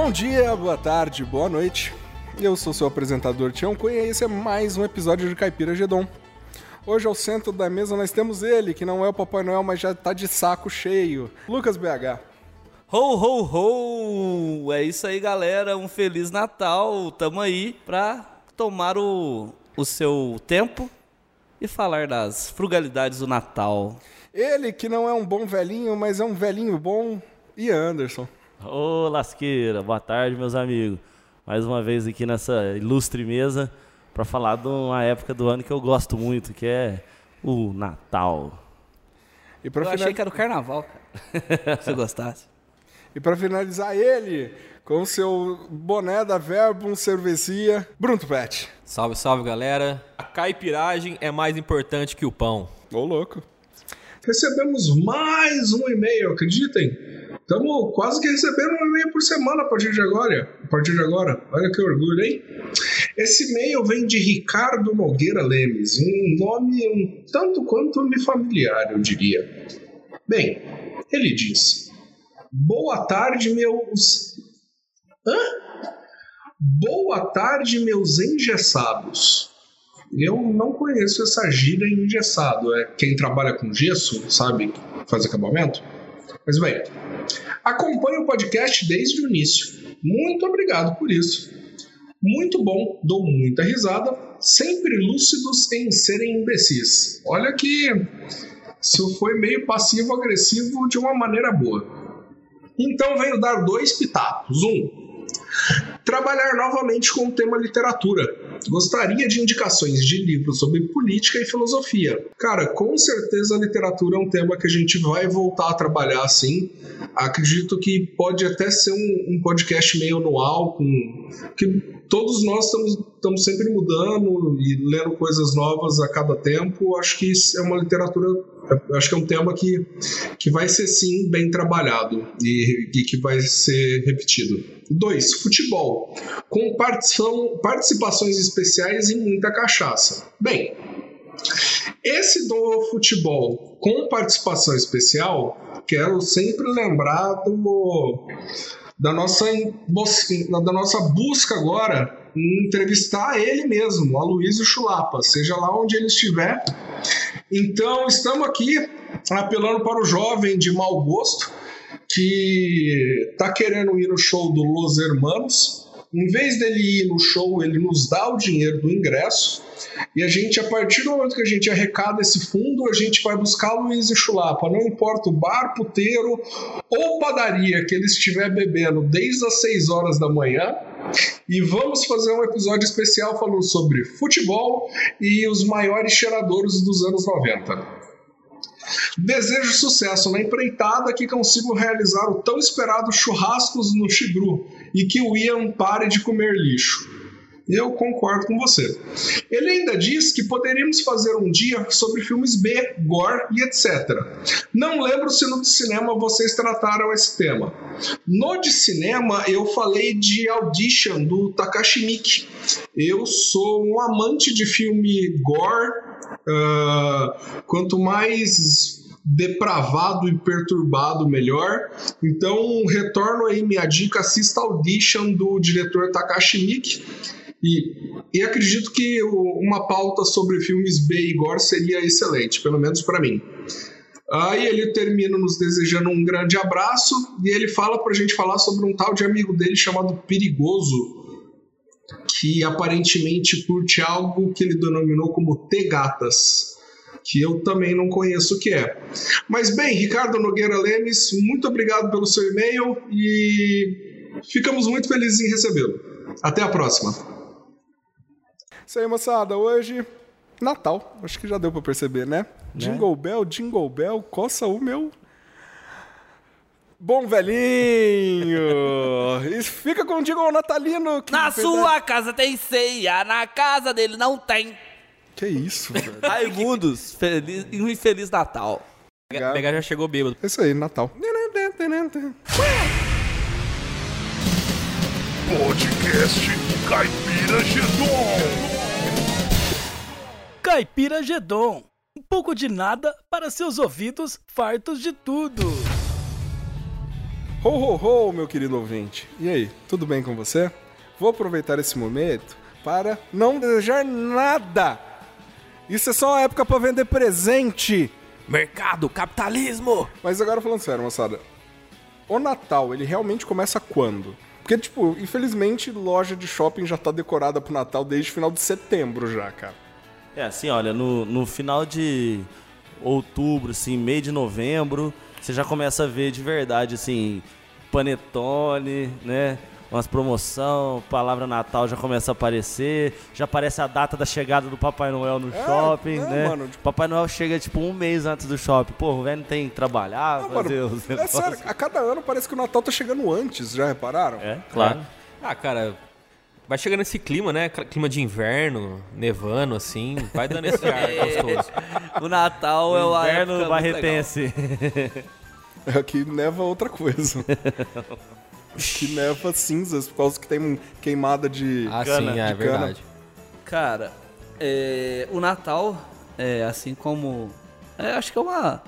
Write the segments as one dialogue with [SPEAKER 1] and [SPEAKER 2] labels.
[SPEAKER 1] Bom dia, boa tarde, boa noite. Eu sou seu apresentador Tião Cunha e esse é mais um episódio de Caipira Gedon. Hoje ao centro da mesa nós temos ele, que não é o Papai Noel, mas já tá de saco cheio. Lucas BH.
[SPEAKER 2] Ho, ho, ho! É isso aí, galera. Um Feliz Natal. Tamo aí pra tomar o, o seu tempo e falar das frugalidades do Natal.
[SPEAKER 1] Ele que não é um bom velhinho, mas é um velhinho bom, e Anderson.
[SPEAKER 3] Ô, lasqueira, boa tarde, meus amigos. Mais uma vez aqui nessa ilustre mesa para falar de uma época do ano que eu gosto muito, que é o Natal.
[SPEAKER 2] E eu achei que era o Carnaval, cara. Se você gostasse.
[SPEAKER 1] E para finalizar ele, com seu boné da Verbum Cervecia, Bruno Pet.
[SPEAKER 4] Salve, salve, galera. A caipiragem é mais importante que o pão.
[SPEAKER 1] Ô, louco.
[SPEAKER 5] Recebemos mais um e-mail, acreditem. Estamos quase que recebendo um e-mail por semana a partir de agora. A partir de agora. Olha que orgulho, hein? Esse e-mail vem de Ricardo Nogueira Lemes, um nome um tanto quanto me familiar, eu diria. Bem, ele diz: Boa tarde, meus. Hã? Boa tarde, meus engessados. Eu não conheço essa gíria engessado. É quem trabalha com gesso, sabe? Faz acabamento? Mas bem, acompanho o podcast desde o início. Muito obrigado por isso. Muito bom, dou muita risada, sempre lúcidos em serem imbecis. Olha que isso foi meio passivo-agressivo de uma maneira boa. Então venho dar dois pitacos. Um, trabalhar novamente com o tema literatura Gostaria de indicações de livros sobre política e filosofia. Cara, com certeza a literatura é um tema que a gente vai voltar a trabalhar assim. Acredito que pode até ser um, um podcast meio anual, com que todos nós estamos, estamos sempre mudando e lendo coisas novas a cada tempo. Acho que é uma literatura, acho que é um tema que, que vai ser sim bem trabalhado e, e que vai ser repetido. Dois, futebol, com participações especiais e muita cachaça. Bem, esse do futebol com participação especial, quero sempre lembrar do da nossa, da nossa busca agora em entrevistar ele mesmo, a Luísio Chulapa, seja lá onde ele estiver. Então, estamos aqui apelando para o jovem de mau gosto que está querendo ir no show do Los Hermanos. Em vez dele ir no show, ele nos dá o dinheiro do ingresso e a gente, a partir do momento que a gente arrecada esse fundo, a gente vai buscar Luiz e Chulapa. Não importa o bar, puteiro ou padaria que ele estiver bebendo desde as 6 horas da manhã. E vamos fazer um episódio especial falando sobre futebol e os maiores cheiradores dos anos 90. Desejo sucesso na empreitada que consigo realizar o tão esperado churrascos no Chigru e que o Ian pare de comer lixo. Eu concordo com você. Ele ainda diz que poderíamos fazer um dia sobre filmes B, gore e etc. Não lembro se no de cinema vocês trataram esse tema. No de cinema eu falei de Audition do Takashi Miike. Eu sou um amante de filme gore. Uh, quanto mais depravado e perturbado melhor. Então, retorno aí minha dica, assista Audition do diretor Takashi Miike e, e acredito que uma pauta sobre filmes B e gore seria excelente, pelo menos para mim. Aí ele termina nos desejando um grande abraço e ele fala pra gente falar sobre um tal de amigo dele chamado Perigoso, que aparentemente curte algo que ele denominou como T-Gatas, que eu também não conheço o que é. Mas bem, Ricardo Nogueira Lemes, muito obrigado pelo seu e-mail e ficamos muito felizes em recebê-lo. Até a próxima.
[SPEAKER 1] Isso aí, moçada. Hoje, Natal. Acho que já deu pra perceber, né? né? Jingle Bell, Jingle Bell, coça o meu. Bom velhinho! e fica com o jingle natalino.
[SPEAKER 2] na sua casa tem ceia, na casa dele não tem.
[SPEAKER 1] Que isso, velho?
[SPEAKER 2] Raimundos, feliz, um infeliz Natal.
[SPEAKER 4] Pegar já chegou bêbado.
[SPEAKER 1] É isso aí, Natal.
[SPEAKER 6] Podcast Caipira Gedon.
[SPEAKER 7] Caipira Gedon. Um pouco de nada para seus ouvidos fartos de tudo.
[SPEAKER 1] Ho, ho, ho, meu querido ouvinte. E aí, tudo bem com você? Vou aproveitar esse momento para não desejar nada. Isso é só uma época para vender presente.
[SPEAKER 4] Mercado, capitalismo!
[SPEAKER 1] Mas agora falando sério, moçada. O Natal, ele realmente começa quando? Porque, tipo, infelizmente, loja de shopping já tá decorada pro Natal desde o final de setembro já, cara.
[SPEAKER 3] É assim, olha, no, no final de outubro, assim, meio de novembro, você já começa a ver de verdade, assim, panetone, né? Umas promoção, palavra Natal já começa a aparecer, já aparece a data da chegada do Papai Noel no
[SPEAKER 1] É,
[SPEAKER 3] shopping,
[SPEAKER 1] é,
[SPEAKER 3] né?
[SPEAKER 1] mano, tipo-
[SPEAKER 3] Papai Noel chega tipo um mês antes do shopping. Pô, o velho não tem que trabalhar,
[SPEAKER 1] Ah,
[SPEAKER 3] fazer
[SPEAKER 1] mano,
[SPEAKER 3] os
[SPEAKER 1] é sério, a cada ano parece que o Natal tá chegando antes, já repararam?
[SPEAKER 3] É, claro.
[SPEAKER 4] Ah, cara, vai chegando esse clima, né? Cl- Clima de inverno, nevando, assim, vai dando esse ar gostoso.
[SPEAKER 2] O Natal é uma
[SPEAKER 3] Inverno barretense.
[SPEAKER 1] Aqui neva outra coisa. Aqui neva cinzas, por causa que tem queimada de.
[SPEAKER 4] Ah,
[SPEAKER 3] Cana,
[SPEAKER 4] sim, é
[SPEAKER 1] cana.
[SPEAKER 4] verdade.
[SPEAKER 2] Cara, é, o Natal, é, assim como. é, acho que é uma.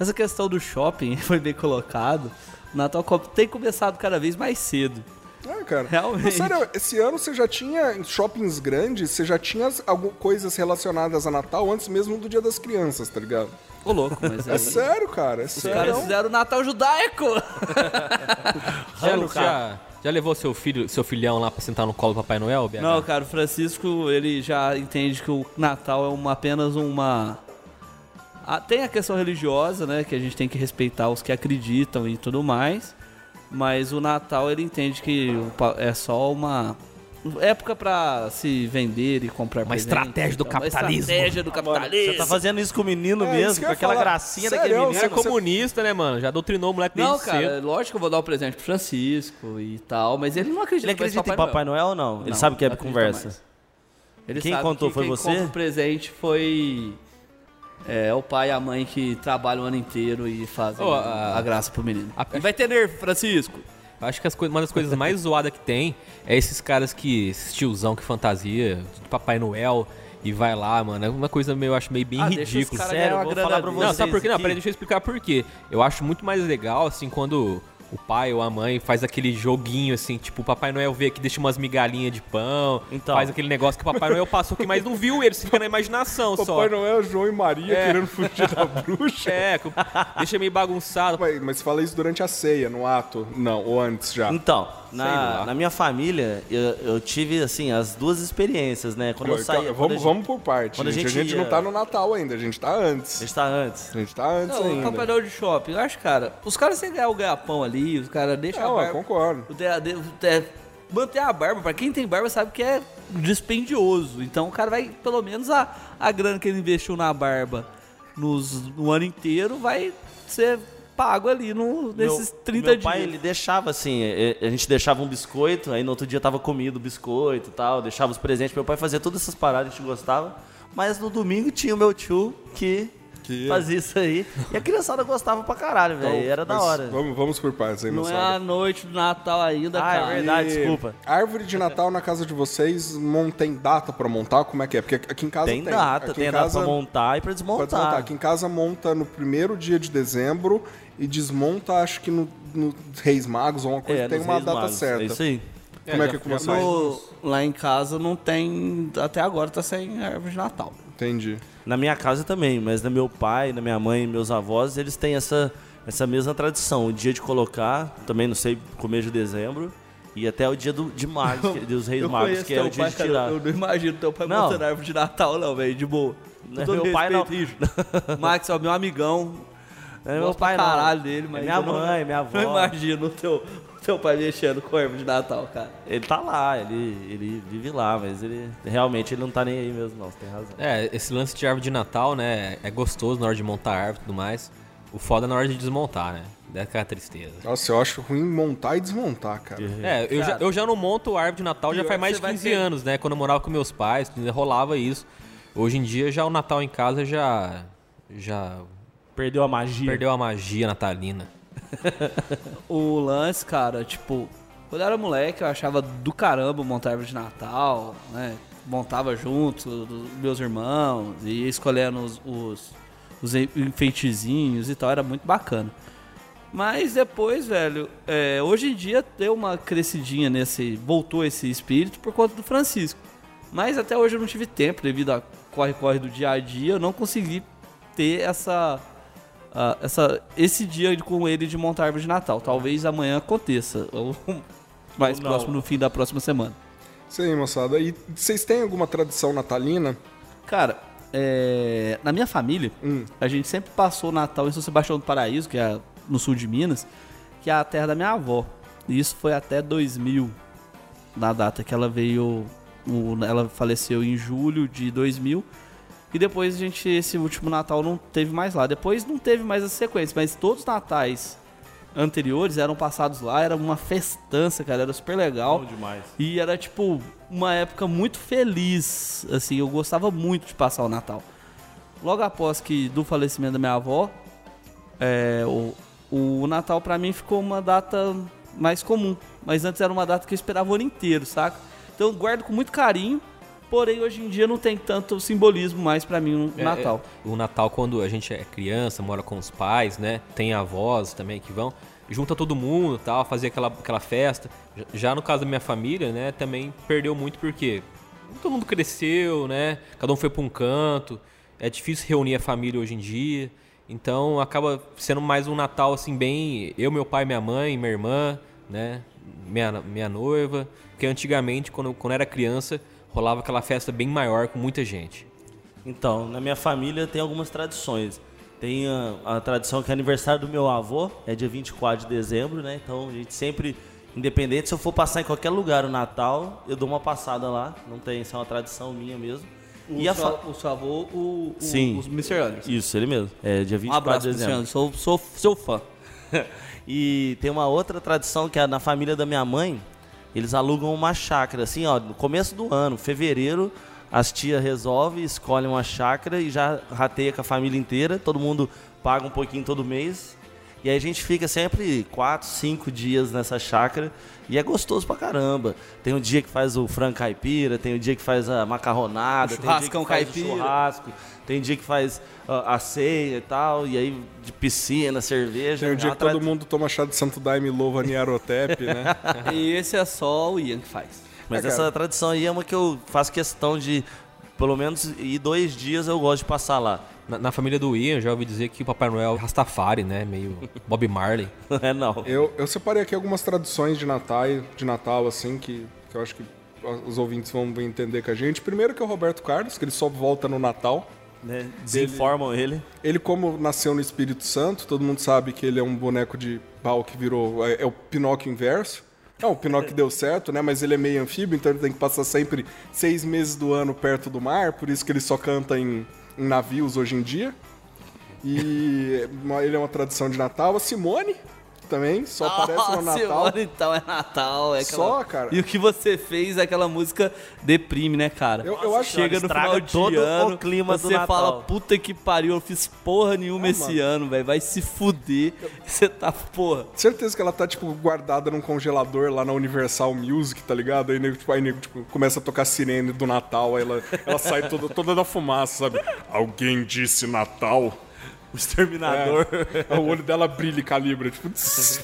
[SPEAKER 2] Essa questão do shopping foi bem colocado. O Natal tem começado cada vez mais cedo.
[SPEAKER 1] É, cara.
[SPEAKER 2] Realmente.
[SPEAKER 1] Mas, sério, esse ano você já tinha em shoppings grandes, você já tinha as- algu- coisas relacionadas a Natal antes mesmo do Dia das Crianças, tá ligado?
[SPEAKER 2] Ô, louco, mas
[SPEAKER 1] É
[SPEAKER 2] aí,
[SPEAKER 1] sério, cara. É
[SPEAKER 2] os
[SPEAKER 1] sério.
[SPEAKER 2] caras fizeram o Natal judaico.
[SPEAKER 4] Já, já, já levou seu filho, seu filhão lá pra sentar no colo do Papai Noel, BH?
[SPEAKER 2] Não, cara, o Francisco, ele já entende que o Natal é uma, apenas uma... Ah, tem a questão religiosa, né, que a gente tem que respeitar os que acreditam e tudo mais, mas o Natal, ele entende que é só uma época pra se vender e comprar
[SPEAKER 4] Uma
[SPEAKER 2] presente,
[SPEAKER 4] estratégia do
[SPEAKER 2] então,
[SPEAKER 4] capitalismo.
[SPEAKER 2] Uma estratégia do capitalismo.
[SPEAKER 3] Você tá fazendo isso com o menino
[SPEAKER 1] É,
[SPEAKER 3] mesmo, com aquela
[SPEAKER 1] falar.
[SPEAKER 3] gracinha
[SPEAKER 1] Sério,
[SPEAKER 3] daquele
[SPEAKER 4] Você
[SPEAKER 3] menino.
[SPEAKER 4] é comunista, né, mano? Já doutrinou o moleque desde
[SPEAKER 2] Não, cara,
[SPEAKER 4] cedo.
[SPEAKER 2] lógico que eu vou dar um presente pro Francisco e tal, mas ele não acredita,
[SPEAKER 3] Ele acredita
[SPEAKER 2] mais
[SPEAKER 3] em Papai Noel ou não? Ele
[SPEAKER 2] Não,
[SPEAKER 3] sabe que é conversa.
[SPEAKER 2] mais. Ele
[SPEAKER 3] Quem
[SPEAKER 2] sabe
[SPEAKER 3] contou
[SPEAKER 2] que
[SPEAKER 3] foi
[SPEAKER 2] quem
[SPEAKER 3] você?
[SPEAKER 2] o presente foi é, o pai e a mãe que trabalham o ano inteiro e fazem
[SPEAKER 4] Ô,
[SPEAKER 2] a,
[SPEAKER 4] a-
[SPEAKER 2] graça pro menino.
[SPEAKER 4] a-
[SPEAKER 2] E vai ter nervo, Francisco.
[SPEAKER 4] Eu Acho que uma das coisas mais zoadas que tem é esses caras que. Esses tiozão que fantasia de Papai Noel e vai lá, mano. É uma coisa meio, eu acho meio bem
[SPEAKER 2] Ah,
[SPEAKER 4] ridículo.
[SPEAKER 3] Sério, vou falar pra
[SPEAKER 2] dele.
[SPEAKER 4] Não,
[SPEAKER 3] vocês
[SPEAKER 4] sabe por quê? Não, peraí, deixa eu explicar por quê. Eu acho muito mais legal, assim, quando o pai ou a mãe faz aquele joguinho, assim, tipo, o Papai Noel vê aqui, deixa umas migalhinhas de pão,
[SPEAKER 3] Então.
[SPEAKER 4] faz aquele negócio que o Papai Noel passou aqui, mas não viu, eles ficam na imaginação só.
[SPEAKER 1] Papai Noel, João e Maria
[SPEAKER 4] É.
[SPEAKER 1] querendo fugir da bruxa.
[SPEAKER 4] É, deixa meio bagunçado.
[SPEAKER 1] Mas, mas fala isso durante a ceia, no ato. Não, ou antes já.
[SPEAKER 3] Então, na, na minha família, eu, eu tive, assim, as duas experiências, né? Quando eu
[SPEAKER 1] Então,
[SPEAKER 3] saí... quando a
[SPEAKER 1] vamos,
[SPEAKER 3] gente-
[SPEAKER 1] vamos por parte.
[SPEAKER 3] quando a
[SPEAKER 1] gente. A
[SPEAKER 3] gente ia-
[SPEAKER 1] não tá no Natal ainda, a gente tá
[SPEAKER 3] A
[SPEAKER 1] antes.
[SPEAKER 3] gente tá antes.
[SPEAKER 1] A gente tá antes
[SPEAKER 2] Não, o
[SPEAKER 1] ainda.
[SPEAKER 2] Noel de shopping, eu acho, cara, os caras sem ganhar o ganha-pão ali, os caras deixam
[SPEAKER 1] Não,
[SPEAKER 2] a
[SPEAKER 1] eu
[SPEAKER 2] barba.
[SPEAKER 1] concordo.
[SPEAKER 2] O de- manter a barba, pra quem tem barba sabe que é dispendioso. Então o cara vai, pelo menos a, a grana que ele investiu na barba nos, no ano inteiro vai ser pago ali no, nesses
[SPEAKER 3] meu,
[SPEAKER 2] 30
[SPEAKER 3] meu
[SPEAKER 2] dias.
[SPEAKER 3] pai, ele deixava assim, a gente deixava um biscoito, aí no outro dia tava comido o biscoito e tal, deixava os presentes. Meu pai fazia todas essas paradas, a gente gostava. Mas no domingo tinha o meu tio que,
[SPEAKER 1] Que-
[SPEAKER 3] fazia isso aí. E a criançada gostava pra caralho, velho.
[SPEAKER 1] Então,
[SPEAKER 3] Era da
[SPEAKER 1] mas
[SPEAKER 3] hora.
[SPEAKER 1] Vamos, vamos por partes aí,
[SPEAKER 2] Não é a noite do Natal ainda,
[SPEAKER 3] Ah, é
[SPEAKER 2] cara.
[SPEAKER 3] verdade.
[SPEAKER 1] E
[SPEAKER 3] desculpa.
[SPEAKER 1] Árvore de Natal na casa de vocês não tem data pra montar? Como é que é? Porque aqui em casa
[SPEAKER 3] Tem
[SPEAKER 1] tem.
[SPEAKER 3] data,
[SPEAKER 1] aqui
[SPEAKER 3] tem data
[SPEAKER 1] casa
[SPEAKER 3] pra montar e pra
[SPEAKER 1] desmontar.
[SPEAKER 3] desmontar.
[SPEAKER 1] Aqui em casa monta no primeiro dia de dezembro e desmonta, acho que no, no Reis Magos ou uma coisa.
[SPEAKER 3] É,
[SPEAKER 1] tem uma
[SPEAKER 3] Reis
[SPEAKER 1] data
[SPEAKER 3] Magos,
[SPEAKER 1] certa.
[SPEAKER 3] É isso aí.
[SPEAKER 1] Como é,
[SPEAKER 4] já-
[SPEAKER 1] que começou?
[SPEAKER 2] No- lá em casa não tem. Até agora tá sem árvore de Natal.
[SPEAKER 1] Entendi.
[SPEAKER 3] Na minha casa também, mas na meu pai, na minha mãe e meus avós, eles têm essa, essa mesma tradição. O dia de colocar, também não sei, começo de dezembro, e até o dia do, de Magos, que- dos Reis
[SPEAKER 2] Eu
[SPEAKER 3] Magos, que é o dia
[SPEAKER 2] pai,
[SPEAKER 3] de
[SPEAKER 2] cara,
[SPEAKER 3] tirar.
[SPEAKER 2] Eu não imagino teu pai
[SPEAKER 3] Não.
[SPEAKER 2] montando árvore de Natal, não, velho, de boa.
[SPEAKER 3] Não é
[SPEAKER 2] Com todo
[SPEAKER 3] meu pai, não.
[SPEAKER 2] Max, ó, meu amigão.
[SPEAKER 3] Não é meu pai, não.
[SPEAKER 2] caralho dele, mas
[SPEAKER 3] É minha
[SPEAKER 2] eu não-
[SPEAKER 3] mãe, minha avó.
[SPEAKER 2] Não imagino o teu, o teu pai mexendo com árvore de Natal, cara.
[SPEAKER 3] Ele tá lá, ele, ele vive lá, mas ele realmente ele não tá nem aí mesmo, não, você tem razão.
[SPEAKER 4] É, esse lance de árvore de Natal, né? É gostoso na hora de montar a árvore e tudo mais. O foda é na hora de desmontar, né? Dá aquela tristeza.
[SPEAKER 1] Nossa, eu acho ruim montar e desmontar, cara.
[SPEAKER 4] É, eu já,
[SPEAKER 2] Cara,
[SPEAKER 4] eu já não monto árvore de Natal já faz mais de
[SPEAKER 2] vai
[SPEAKER 4] 15
[SPEAKER 2] ter-
[SPEAKER 4] anos, né? Quando eu morava com meus pais, rolava isso. Hoje em dia já o Natal em casa já já
[SPEAKER 3] Perdeu a magia.
[SPEAKER 4] perdeu a magia natalina.
[SPEAKER 2] O lance, cara, tipo, quando eu era moleque, eu achava do caramba montar árvore de Natal, né? Montava junto dos meus irmãos e ia escolhendo os, os, os enfeitezinhos e tal, era muito bacana. Mas depois, velho, é, hoje em dia deu uma crescidinha nesse. Voltou esse espírito por conta do Francisco. Mas até hoje eu não tive tempo, devido a corre-corre do dia a dia, eu não consegui ter essa. Ah, essa esse dia de- com ele de montar árvore de Natal. Talvez amanhã aconteça. Ou mais
[SPEAKER 3] Ou
[SPEAKER 2] próximo no fim da próxima semana.
[SPEAKER 1] Isso aí, moçada. E vocês têm alguma tradição natalina?
[SPEAKER 2] Cara, é, na minha família,
[SPEAKER 1] Hum.
[SPEAKER 2] a gente sempre passou o Natal em São Sebastião do Paraíso, que é no sul de Minas, que é a terra da minha avó. E isso foi até 2000, na data que ela veio. o- ela faleceu em julho de 2000. E depois a gente, esse último Natal não teve mais lá. Depois não teve mais a sequência, mas todos os natais anteriores eram passados lá, era uma festança, cara, era super legal.
[SPEAKER 3] Bom demais.
[SPEAKER 2] E era, tipo, uma época muito feliz. Assim, eu gostava muito de passar o Natal. Logo após que do falecimento da minha avó, é, o, o Natal pra mim ficou uma data mais comum. Mas antes era uma data que eu esperava o ano inteiro, saca? Então eu guardo com muito carinho. Porém, hoje em dia não tem tanto simbolismo mais pra mim no
[SPEAKER 4] É,
[SPEAKER 2] Natal.
[SPEAKER 4] é, o Natal, quando a gente é criança, mora com os pais, né? Tem avós também que vão. Junta todo mundo tal, fazer aquela, aquela festa. Já- no caso da minha família, né? Também perdeu muito porque todo mundo cresceu, né? Cada um foi pra um canto. É difícil reunir a família hoje em dia. Então acaba sendo mais um Natal assim, bem. Eu, meu pai, minha mãe, minha irmã, né? Minha, minha noiva. Porque antigamente, quando, quando era criança, rolava aquela festa bem maior com muita gente.
[SPEAKER 3] Então, na minha família tem algumas tradições. Tem a, a tradição que é aniversário do meu avô, é dia 24 de dezembro, né? Então a gente sempre, independente se eu for passar em qualquer lugar o Natal, eu dou uma passada lá. Não tem, isso é uma tradição minha mesmo.
[SPEAKER 2] O,
[SPEAKER 3] e fa...
[SPEAKER 2] o seu avô, o, o,
[SPEAKER 3] Sim.
[SPEAKER 2] os Mr. Anderson.
[SPEAKER 3] Isso, ele mesmo. É dia
[SPEAKER 2] Um
[SPEAKER 3] 24
[SPEAKER 2] abraço,
[SPEAKER 3] de dezembro.
[SPEAKER 2] Anderson. Sou, sou seu fã.
[SPEAKER 3] e tem uma outra tradição que é na família da minha mãe, eles alugam uma chácara, assim, ó, no começo do ano, fevereiro, as tias resolvem, escolhem uma chácara e já rateia com a família inteira, todo mundo paga um pouquinho todo mês. E aí a gente fica sempre quatro, cinco dias nessa chácara e é gostoso pra caramba. Tem um dia que faz o frango caipira, tem um dia que faz a macarronada,
[SPEAKER 2] O
[SPEAKER 3] tem um dia que
[SPEAKER 2] churrascão
[SPEAKER 3] faz
[SPEAKER 2] caipira.
[SPEAKER 3] o churrasco, tem dia que faz ah, a ceia e tal, e aí de piscina, cerveja.
[SPEAKER 1] Tem um dia que todo mundo toma chá de Santo Daime, louva Niarotep, né?
[SPEAKER 2] E esse é só o Ian que faz.
[SPEAKER 3] Mas
[SPEAKER 1] É,
[SPEAKER 3] essa tradição aí é uma que eu faço questão de, pelo menos, ir dois dias eu gosto de passar lá.
[SPEAKER 4] Na, na família do Ian, eu já ouvi dizer que o Papai Noel é Rastafari, né? Meio Bob Marley.
[SPEAKER 3] é não.
[SPEAKER 1] Eu, eu separei aqui algumas traduções de Natal, de Natal assim, que, que eu acho que os ouvintes vão entender com a gente. Primeiro que é o Roberto Carlos, que ele só volta no Natal.
[SPEAKER 3] Né? Desinformam ele.
[SPEAKER 1] Ele, como nasceu no Espírito Santo, todo mundo sabe que ele é um boneco de pau que virou. É, é o Pinóquio inverso. Não, o Pinóquio deu certo, né? Mas ele é meio anfíbio, então ele tem que passar sempre seis meses do ano perto do mar, por isso que ele só canta em, em navios hoje em dia. E ele é uma tradição de Natal. A Simone também, só aparece no Natal.
[SPEAKER 2] Simone, então é Natal. É aquela...
[SPEAKER 1] Só, cara.
[SPEAKER 2] E o que você fez, aquela música deprime, né, cara?
[SPEAKER 1] Eu- eu acho-
[SPEAKER 2] Chega no final de
[SPEAKER 3] todo o
[SPEAKER 2] ano,
[SPEAKER 3] clima do
[SPEAKER 2] você
[SPEAKER 3] Natal.
[SPEAKER 2] fala, puta que pariu, eu fiz porra nenhuma esse ano, velho. Vai se fuder. Você tá, porra.
[SPEAKER 1] Certeza que ela tá, tipo, guardada num congelador lá na Universal Music, tá ligado? Aí, nego, tipo, aí nego, tipo, começa a tocar sirene do Natal, aí ela, ela sai toda, toda da fumaça, sabe? Alguém disse Natal?
[SPEAKER 3] O exterminador.
[SPEAKER 1] É. O olho dela brilha e calibra, tipo... tss.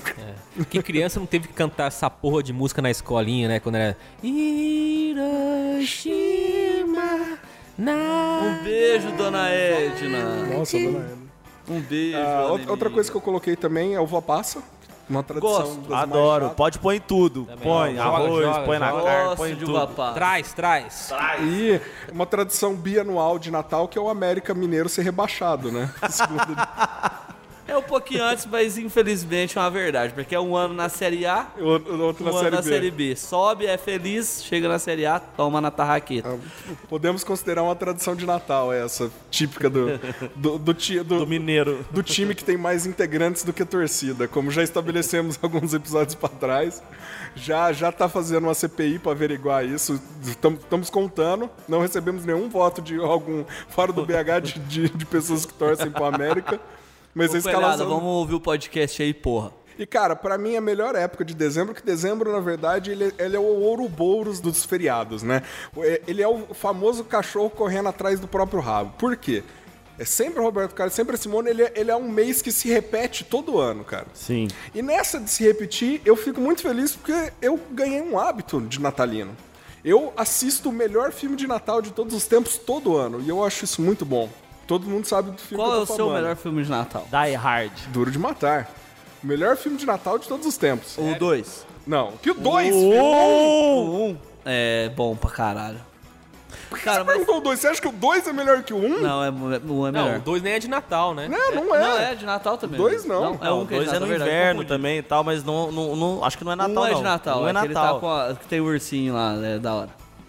[SPEAKER 4] Que criança não teve que cantar essa porra de música na escolinha, né? Quando era. Hiroshima. Na...
[SPEAKER 2] Um beijo, dona Edna.
[SPEAKER 1] Nossa, dona Ana.
[SPEAKER 2] Um beijo.
[SPEAKER 1] Ah, outra- coisa que eu coloquei também é uva passa. Uma tradição
[SPEAKER 2] Gosto.
[SPEAKER 1] das mais
[SPEAKER 3] Adoro.
[SPEAKER 1] chatas.
[SPEAKER 3] Pode pôr em tudo. Põe
[SPEAKER 4] Joga,
[SPEAKER 3] arroz,
[SPEAKER 4] joga,
[SPEAKER 3] põe na
[SPEAKER 4] joga.
[SPEAKER 3] carne,
[SPEAKER 2] Gosto
[SPEAKER 3] põe em
[SPEAKER 2] de
[SPEAKER 3] tudo.
[SPEAKER 2] passa.
[SPEAKER 4] Traz, traz.
[SPEAKER 1] E uma tradição bianual de Natal que é o América Mineiro ser rebaixado, né? Segundo-
[SPEAKER 2] É um pouquinho antes, mas infelizmente é uma verdade. Porque é um ano na Série A,
[SPEAKER 1] o outro o outro
[SPEAKER 2] um
[SPEAKER 1] na
[SPEAKER 2] ano
[SPEAKER 1] série,
[SPEAKER 2] na
[SPEAKER 1] B.
[SPEAKER 2] Série B. Sobe, é feliz, chega na Série A, toma na tarraqueta.
[SPEAKER 1] Podemos considerar uma tradição de Natal essa, típica do, do, do, do-
[SPEAKER 3] Do mineiro.
[SPEAKER 1] do time que tem mais integrantes do que torcida. Como já estabelecemos alguns episódios pra trás, já já tá fazendo uma CPI pra averiguar isso. Estamos contando, não recebemos nenhum voto de algum fora do BH de, de, de pessoas que torcem pro América. Mas
[SPEAKER 2] Ô,
[SPEAKER 1] a escalação...
[SPEAKER 2] vamos ouvir o podcast aí, porra.
[SPEAKER 1] E, cara, pra mim a melhor época de dezembro, que dezembro, na verdade, ele, ele é o Ouroboros dos feriados, né? É- Ele é o famoso cachorro correndo atrás do próprio rabo. Por quê? É sempre o Roberto Carlos, sempre a Simone. Ele é, ele é um mês que se repete todo ano, cara.
[SPEAKER 3] Sim.
[SPEAKER 1] E nessa de se repetir, eu fico muito feliz porque eu ganhei um hábito de natalino. Eu assisto o melhor filme de Natal de todos os tempos todo ano. E eu acho isso muito bom. Todo mundo sabe do filme
[SPEAKER 2] Qual
[SPEAKER 1] que
[SPEAKER 2] é o seu
[SPEAKER 1] falando.
[SPEAKER 2] melhor filme de Natal?
[SPEAKER 3] Die Hard.
[SPEAKER 1] Duro de Matar. O melhor filme de Natal de todos os tempos.
[SPEAKER 2] O 2.
[SPEAKER 1] Não, que o dois,
[SPEAKER 2] O
[SPEAKER 1] filho.
[SPEAKER 2] um é bom pra caralho. Cara,
[SPEAKER 1] Você
[SPEAKER 2] mas.
[SPEAKER 1] perguntou o dois, você acha que o dois é melhor que o um?
[SPEAKER 2] Não, é, o um é
[SPEAKER 4] Não,
[SPEAKER 2] melhor.
[SPEAKER 4] o 2 nem é de Natal, né?
[SPEAKER 1] Não, não é.
[SPEAKER 2] Não, é de Natal também.
[SPEAKER 1] Dois não.
[SPEAKER 2] é um que é de
[SPEAKER 3] é
[SPEAKER 2] Natal,
[SPEAKER 3] no
[SPEAKER 2] verdade,
[SPEAKER 3] inverno também e tal, mas não, não, não- acho que não é Natal
[SPEAKER 2] um é
[SPEAKER 3] não.
[SPEAKER 2] de Natal,
[SPEAKER 3] Um é
[SPEAKER 2] é, que ele
[SPEAKER 3] Natal.
[SPEAKER 2] tá com a, que tem o ursinho lá, é da hora.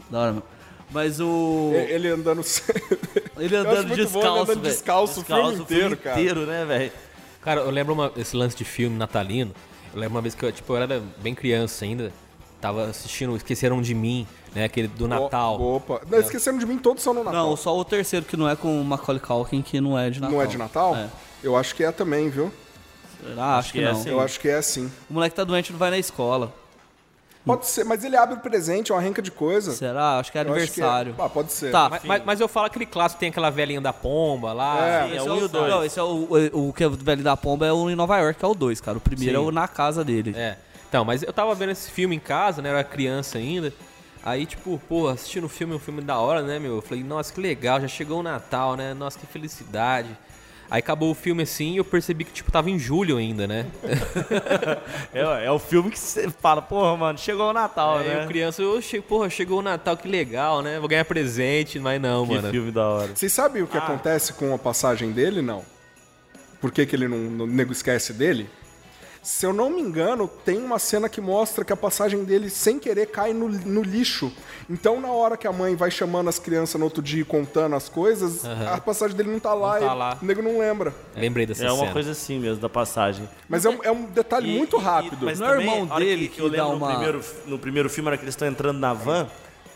[SPEAKER 2] Da hora mesmo. Mas o.
[SPEAKER 1] Ele andando.
[SPEAKER 2] Ele
[SPEAKER 1] acho
[SPEAKER 2] andando
[SPEAKER 1] muito bom ele
[SPEAKER 2] descalço,
[SPEAKER 1] andando
[SPEAKER 2] velho.
[SPEAKER 1] descalço, o filme inteiro, cara.
[SPEAKER 3] inteiro, né, velho?
[SPEAKER 4] Cara, eu lembro uma, esse lance de filme natalino. Eu lembro uma vez que eu, tipo, eu era bem criança ainda. Tava assistindo Esqueceram de Mim, né? Aquele do Natal.
[SPEAKER 1] Opa. Não, esquecendo de mim, todos são no Natal.
[SPEAKER 2] Não, só o terceiro que não é com o Macaulay Culkin, que não é de Natal.
[SPEAKER 1] Não é de Natal?
[SPEAKER 2] É.
[SPEAKER 1] Eu acho que é também, viu?
[SPEAKER 2] Será? Acho, que,
[SPEAKER 3] que é
[SPEAKER 2] não.
[SPEAKER 3] assim.
[SPEAKER 1] Eu acho que é sim.
[SPEAKER 2] O moleque tá doente, não vai na escola.
[SPEAKER 1] Pode ser, mas ele abre o presente, é uma renca de coisa.
[SPEAKER 2] Será? Acho que é
[SPEAKER 1] Eu acho que é.
[SPEAKER 2] aniversário.
[SPEAKER 1] Ah, pode ser.
[SPEAKER 2] Tá.
[SPEAKER 4] Mas, mas- eu falo aquele clássico, tem aquela velhinha da pomba lá.
[SPEAKER 1] É.
[SPEAKER 4] Sim,
[SPEAKER 2] Esse
[SPEAKER 3] é
[SPEAKER 2] é o
[SPEAKER 3] o dois.
[SPEAKER 2] Não, esse é o, o, o que é o velho da pomba é o em Nova York, que é o 2, cara. O primeiro
[SPEAKER 4] Sim.
[SPEAKER 2] é o na casa dele.
[SPEAKER 4] É. Então, mas eu tava vendo esse filme em casa, né? Eu era criança ainda. Aí, tipo, pô, assistindo o filme, um filme da hora, né, meu? Eu falei, nossa, que legal, já chegou o Natal, né? Nossa, que felicidade. Aí acabou o filme assim e eu percebi que, tipo, tava em julho ainda, né?
[SPEAKER 3] É, é o filme que você fala, porra, mano, chegou o Natal,
[SPEAKER 4] Aí
[SPEAKER 3] né?
[SPEAKER 4] eu criança, eu che... porra, chegou o Natal, que legal, né? Vou ganhar presente, mas não,
[SPEAKER 3] Que
[SPEAKER 4] mano.
[SPEAKER 3] filme da hora.
[SPEAKER 1] Vocês sabem o que acontece com a passagem dele? Não. Por que, que ele não, não o nego esquece dele? Se eu não me engano, tem uma cena que mostra que a passagem dele, sem querer, cai no, no lixo. Então, na hora que a mãe vai chamando as crianças no outro dia e contando as coisas, a passagem dele não tá lá
[SPEAKER 4] tá
[SPEAKER 1] e
[SPEAKER 4] lá.
[SPEAKER 1] o nego não lembra.
[SPEAKER 4] Lembrei dessa
[SPEAKER 3] É uma
[SPEAKER 4] cena.
[SPEAKER 3] coisa assim mesmo, da passagem.
[SPEAKER 1] Mas é um, é um detalhe
[SPEAKER 3] E-
[SPEAKER 1] muito
[SPEAKER 3] e-
[SPEAKER 1] rápido.
[SPEAKER 3] mas
[SPEAKER 2] Não é o irmão dele
[SPEAKER 3] que,
[SPEAKER 2] que
[SPEAKER 3] eu
[SPEAKER 2] dá
[SPEAKER 3] lembro
[SPEAKER 2] uma-
[SPEAKER 3] no, primeiro, no primeiro filme, era que eles estão entrando na van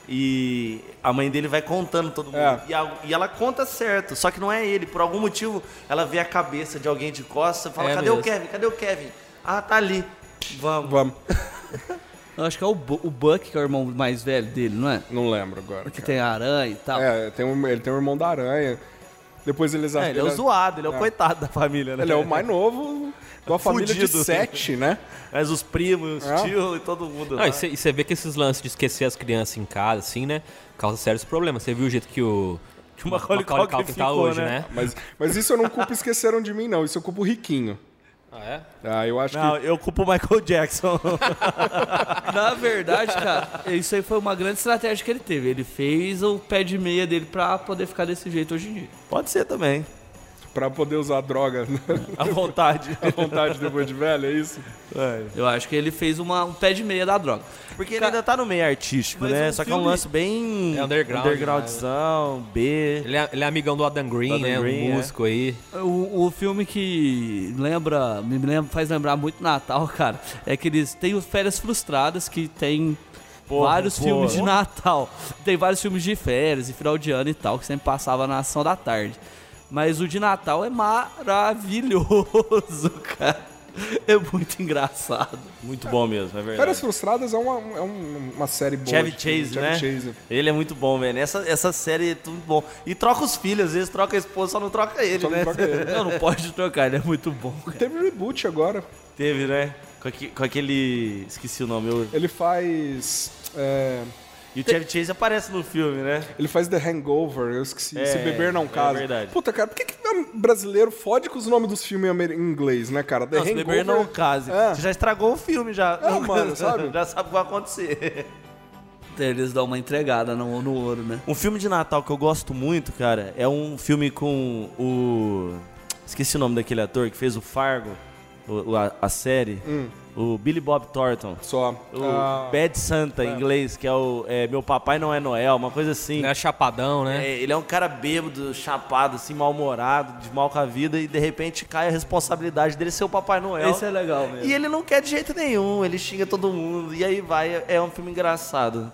[SPEAKER 3] e a mãe dele vai contando todo mundo.
[SPEAKER 1] É.
[SPEAKER 3] E, a- e ela conta certo, só que não é ele. Por algum motivo, ela vê a cabeça de alguém de costas e fala:
[SPEAKER 4] É
[SPEAKER 3] cadê o
[SPEAKER 4] mesmo.
[SPEAKER 3] Kevin? Cadê o Kevin? Ah, tá ali. Vamos.
[SPEAKER 1] Vamos.
[SPEAKER 2] Eu acho que é o, Bu- o Buck, que é o irmão mais velho dele, não é?
[SPEAKER 1] Não lembro agora.
[SPEAKER 2] Que
[SPEAKER 1] cara.
[SPEAKER 2] tem aranha e tal.
[SPEAKER 1] É, tem um, ele tem um irmão da aranha. Depois eles
[SPEAKER 3] É, ele é o zoado, ele é o coitado da família, né?
[SPEAKER 1] Ele é o mais novo de uma família de
[SPEAKER 3] Fudido.
[SPEAKER 1] sete, né?
[SPEAKER 3] Mas os primos, os
[SPEAKER 1] É.
[SPEAKER 3] tios e todo mundo.
[SPEAKER 4] Não,
[SPEAKER 3] lá.
[SPEAKER 4] e você- e você vê que esses lances de esquecer as crianças em casa, assim, né? Causa sérios problemas. Você viu o jeito que o.
[SPEAKER 3] Que o Macaulay
[SPEAKER 4] Macaulay
[SPEAKER 3] Culkin
[SPEAKER 4] Culkin tá
[SPEAKER 3] ficou,
[SPEAKER 4] hoje,
[SPEAKER 3] né?
[SPEAKER 4] né?
[SPEAKER 1] Mas, mas isso eu não culpo esqueceram de mim, não. Isso eu culpo o Riquinho.
[SPEAKER 4] Ah, é?
[SPEAKER 1] Ah, eu acho
[SPEAKER 3] Não, eu culpo o Michael Jackson.
[SPEAKER 2] Na verdade, cara, isso aí foi uma grande estratégia que ele teve. Ele fez o pé de meia dele pra poder ficar desse jeito hoje em dia.
[SPEAKER 3] Pode ser também.
[SPEAKER 1] Pra poder usar droga né?
[SPEAKER 3] À vontade.
[SPEAKER 1] à vontade depois de velho, é isso?
[SPEAKER 2] Eu acho que ele fez uma, um pé de meia da droga.
[SPEAKER 3] Porque ele ainda tá no meio artístico,
[SPEAKER 2] Mas
[SPEAKER 3] né?
[SPEAKER 2] um
[SPEAKER 3] Só que é um lance bem
[SPEAKER 4] É underground,
[SPEAKER 3] undergroundzão, B.
[SPEAKER 4] Ele é, ele é amigão do Adam Green,
[SPEAKER 3] Adam
[SPEAKER 4] né?
[SPEAKER 3] Green,
[SPEAKER 4] um
[SPEAKER 3] é.
[SPEAKER 4] músico aí.
[SPEAKER 2] O, o filme que lembra, me lembra, faz lembrar muito Natal, cara, é que eles têm os Férias Frustradas, que tem
[SPEAKER 3] Porra,
[SPEAKER 2] vários
[SPEAKER 3] porra.
[SPEAKER 2] filmes de Natal. Tem vários filmes de férias e final de ano e tal, que sempre passava na ação da tarde. Mas o de Natal é maravilhoso, cara. É muito engraçado.
[SPEAKER 3] Muito bom mesmo, é verdade.
[SPEAKER 1] Férias Frustradas é uma, é um- uma série boa.
[SPEAKER 3] Chevy Chase,
[SPEAKER 1] Chevy
[SPEAKER 3] né?
[SPEAKER 1] Chase.
[SPEAKER 3] Ele é muito bom, velho. Essa, essa série é tudo bom. E troca os filhos, às vezes troca a esposa, só não troca ele,
[SPEAKER 1] Só não
[SPEAKER 3] né?
[SPEAKER 1] troca ele.
[SPEAKER 2] Não, não pode trocar, ele é muito bom. cara.
[SPEAKER 1] Teve reboot agora.
[SPEAKER 3] Teve, né? Com, aque- com aquele. Esqueci o nome. eu-
[SPEAKER 1] Ele faz. é,
[SPEAKER 3] E o Chevy Chase aparece no filme, né?
[SPEAKER 1] ele faz The Hangover, eu esqueci.
[SPEAKER 3] É,
[SPEAKER 1] Se Beber Não
[SPEAKER 3] é
[SPEAKER 1] Casa.
[SPEAKER 3] verdade.
[SPEAKER 1] Puta, cara, por que, que brasileiro fode com os nomes dos filmes em inglês, né, cara? The
[SPEAKER 3] Não, se
[SPEAKER 1] Hangover.
[SPEAKER 3] beber não case.
[SPEAKER 1] É.
[SPEAKER 3] Você já estragou o filme, já.
[SPEAKER 1] É, mano, sabe?
[SPEAKER 3] já sabe o que vai acontecer.
[SPEAKER 2] Eles dão uma entregada no, no ouro, né?
[SPEAKER 3] Um filme de Natal que eu gosto muito, cara, é um filme com o. Esqueci o nome daquele ator que fez o Fargo, a, a série. O Billy Bob Thornton.
[SPEAKER 1] Só.
[SPEAKER 3] O
[SPEAKER 1] Ah,
[SPEAKER 3] Bad Santa, em inglês, que é o é, Meu Papai Não é Noel, uma coisa assim.
[SPEAKER 4] Ele era chapadão, né?
[SPEAKER 3] É, ele é um cara bêbado, chapado, assim, mal-humorado, de mal com a vida, e de repente cai a responsabilidade dele ser o Papai Noel.
[SPEAKER 2] Esse é legal mesmo.
[SPEAKER 3] E ele não quer de jeito nenhum, ele xinga todo mundo, e aí vai, é um filme engraçado.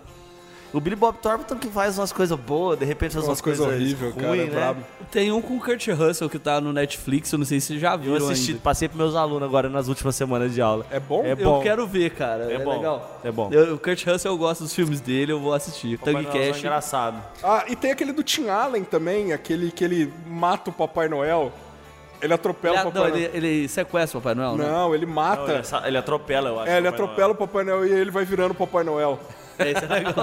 [SPEAKER 3] O Billy Bob Thornton que faz umas coisas boas, de repente faz
[SPEAKER 1] Umas
[SPEAKER 3] umas
[SPEAKER 1] coisas horríveis, cara, é
[SPEAKER 3] né?
[SPEAKER 1] brabo.
[SPEAKER 2] Tem um com o Kurt Russell que tá no Netflix, eu não sei se vocês já
[SPEAKER 3] Eu
[SPEAKER 2] viram
[SPEAKER 3] assisti,
[SPEAKER 2] ainda.
[SPEAKER 3] passei pros meus alunos agora nas últimas semanas de aula.
[SPEAKER 1] É bom?
[SPEAKER 3] É
[SPEAKER 2] Eu
[SPEAKER 3] bom.
[SPEAKER 2] quero ver, cara. É,
[SPEAKER 3] É bom.
[SPEAKER 2] legal.
[SPEAKER 3] É bom.
[SPEAKER 2] Eu- o Kurt Russell, eu gosto dos filmes dele, eu vou assistir.
[SPEAKER 3] Noelzão é
[SPEAKER 2] Cash.
[SPEAKER 3] engraçado.
[SPEAKER 1] Ah, e tem aquele do Tim Allen também, aquele que ele mata o Papai Noel. Ele atropela
[SPEAKER 2] Ele,
[SPEAKER 1] o Papai
[SPEAKER 2] não,
[SPEAKER 1] Noel.
[SPEAKER 2] ele, ele sequestra o Papai Noel, né?
[SPEAKER 1] Não, ele
[SPEAKER 3] Não,
[SPEAKER 1] mata.
[SPEAKER 3] ele, sa- ele atropela, eu acho.
[SPEAKER 1] é, ele
[SPEAKER 3] Papai
[SPEAKER 1] atropela o Papai Noel e ele vai virando o Papai Noel.
[SPEAKER 2] É, isso é legal.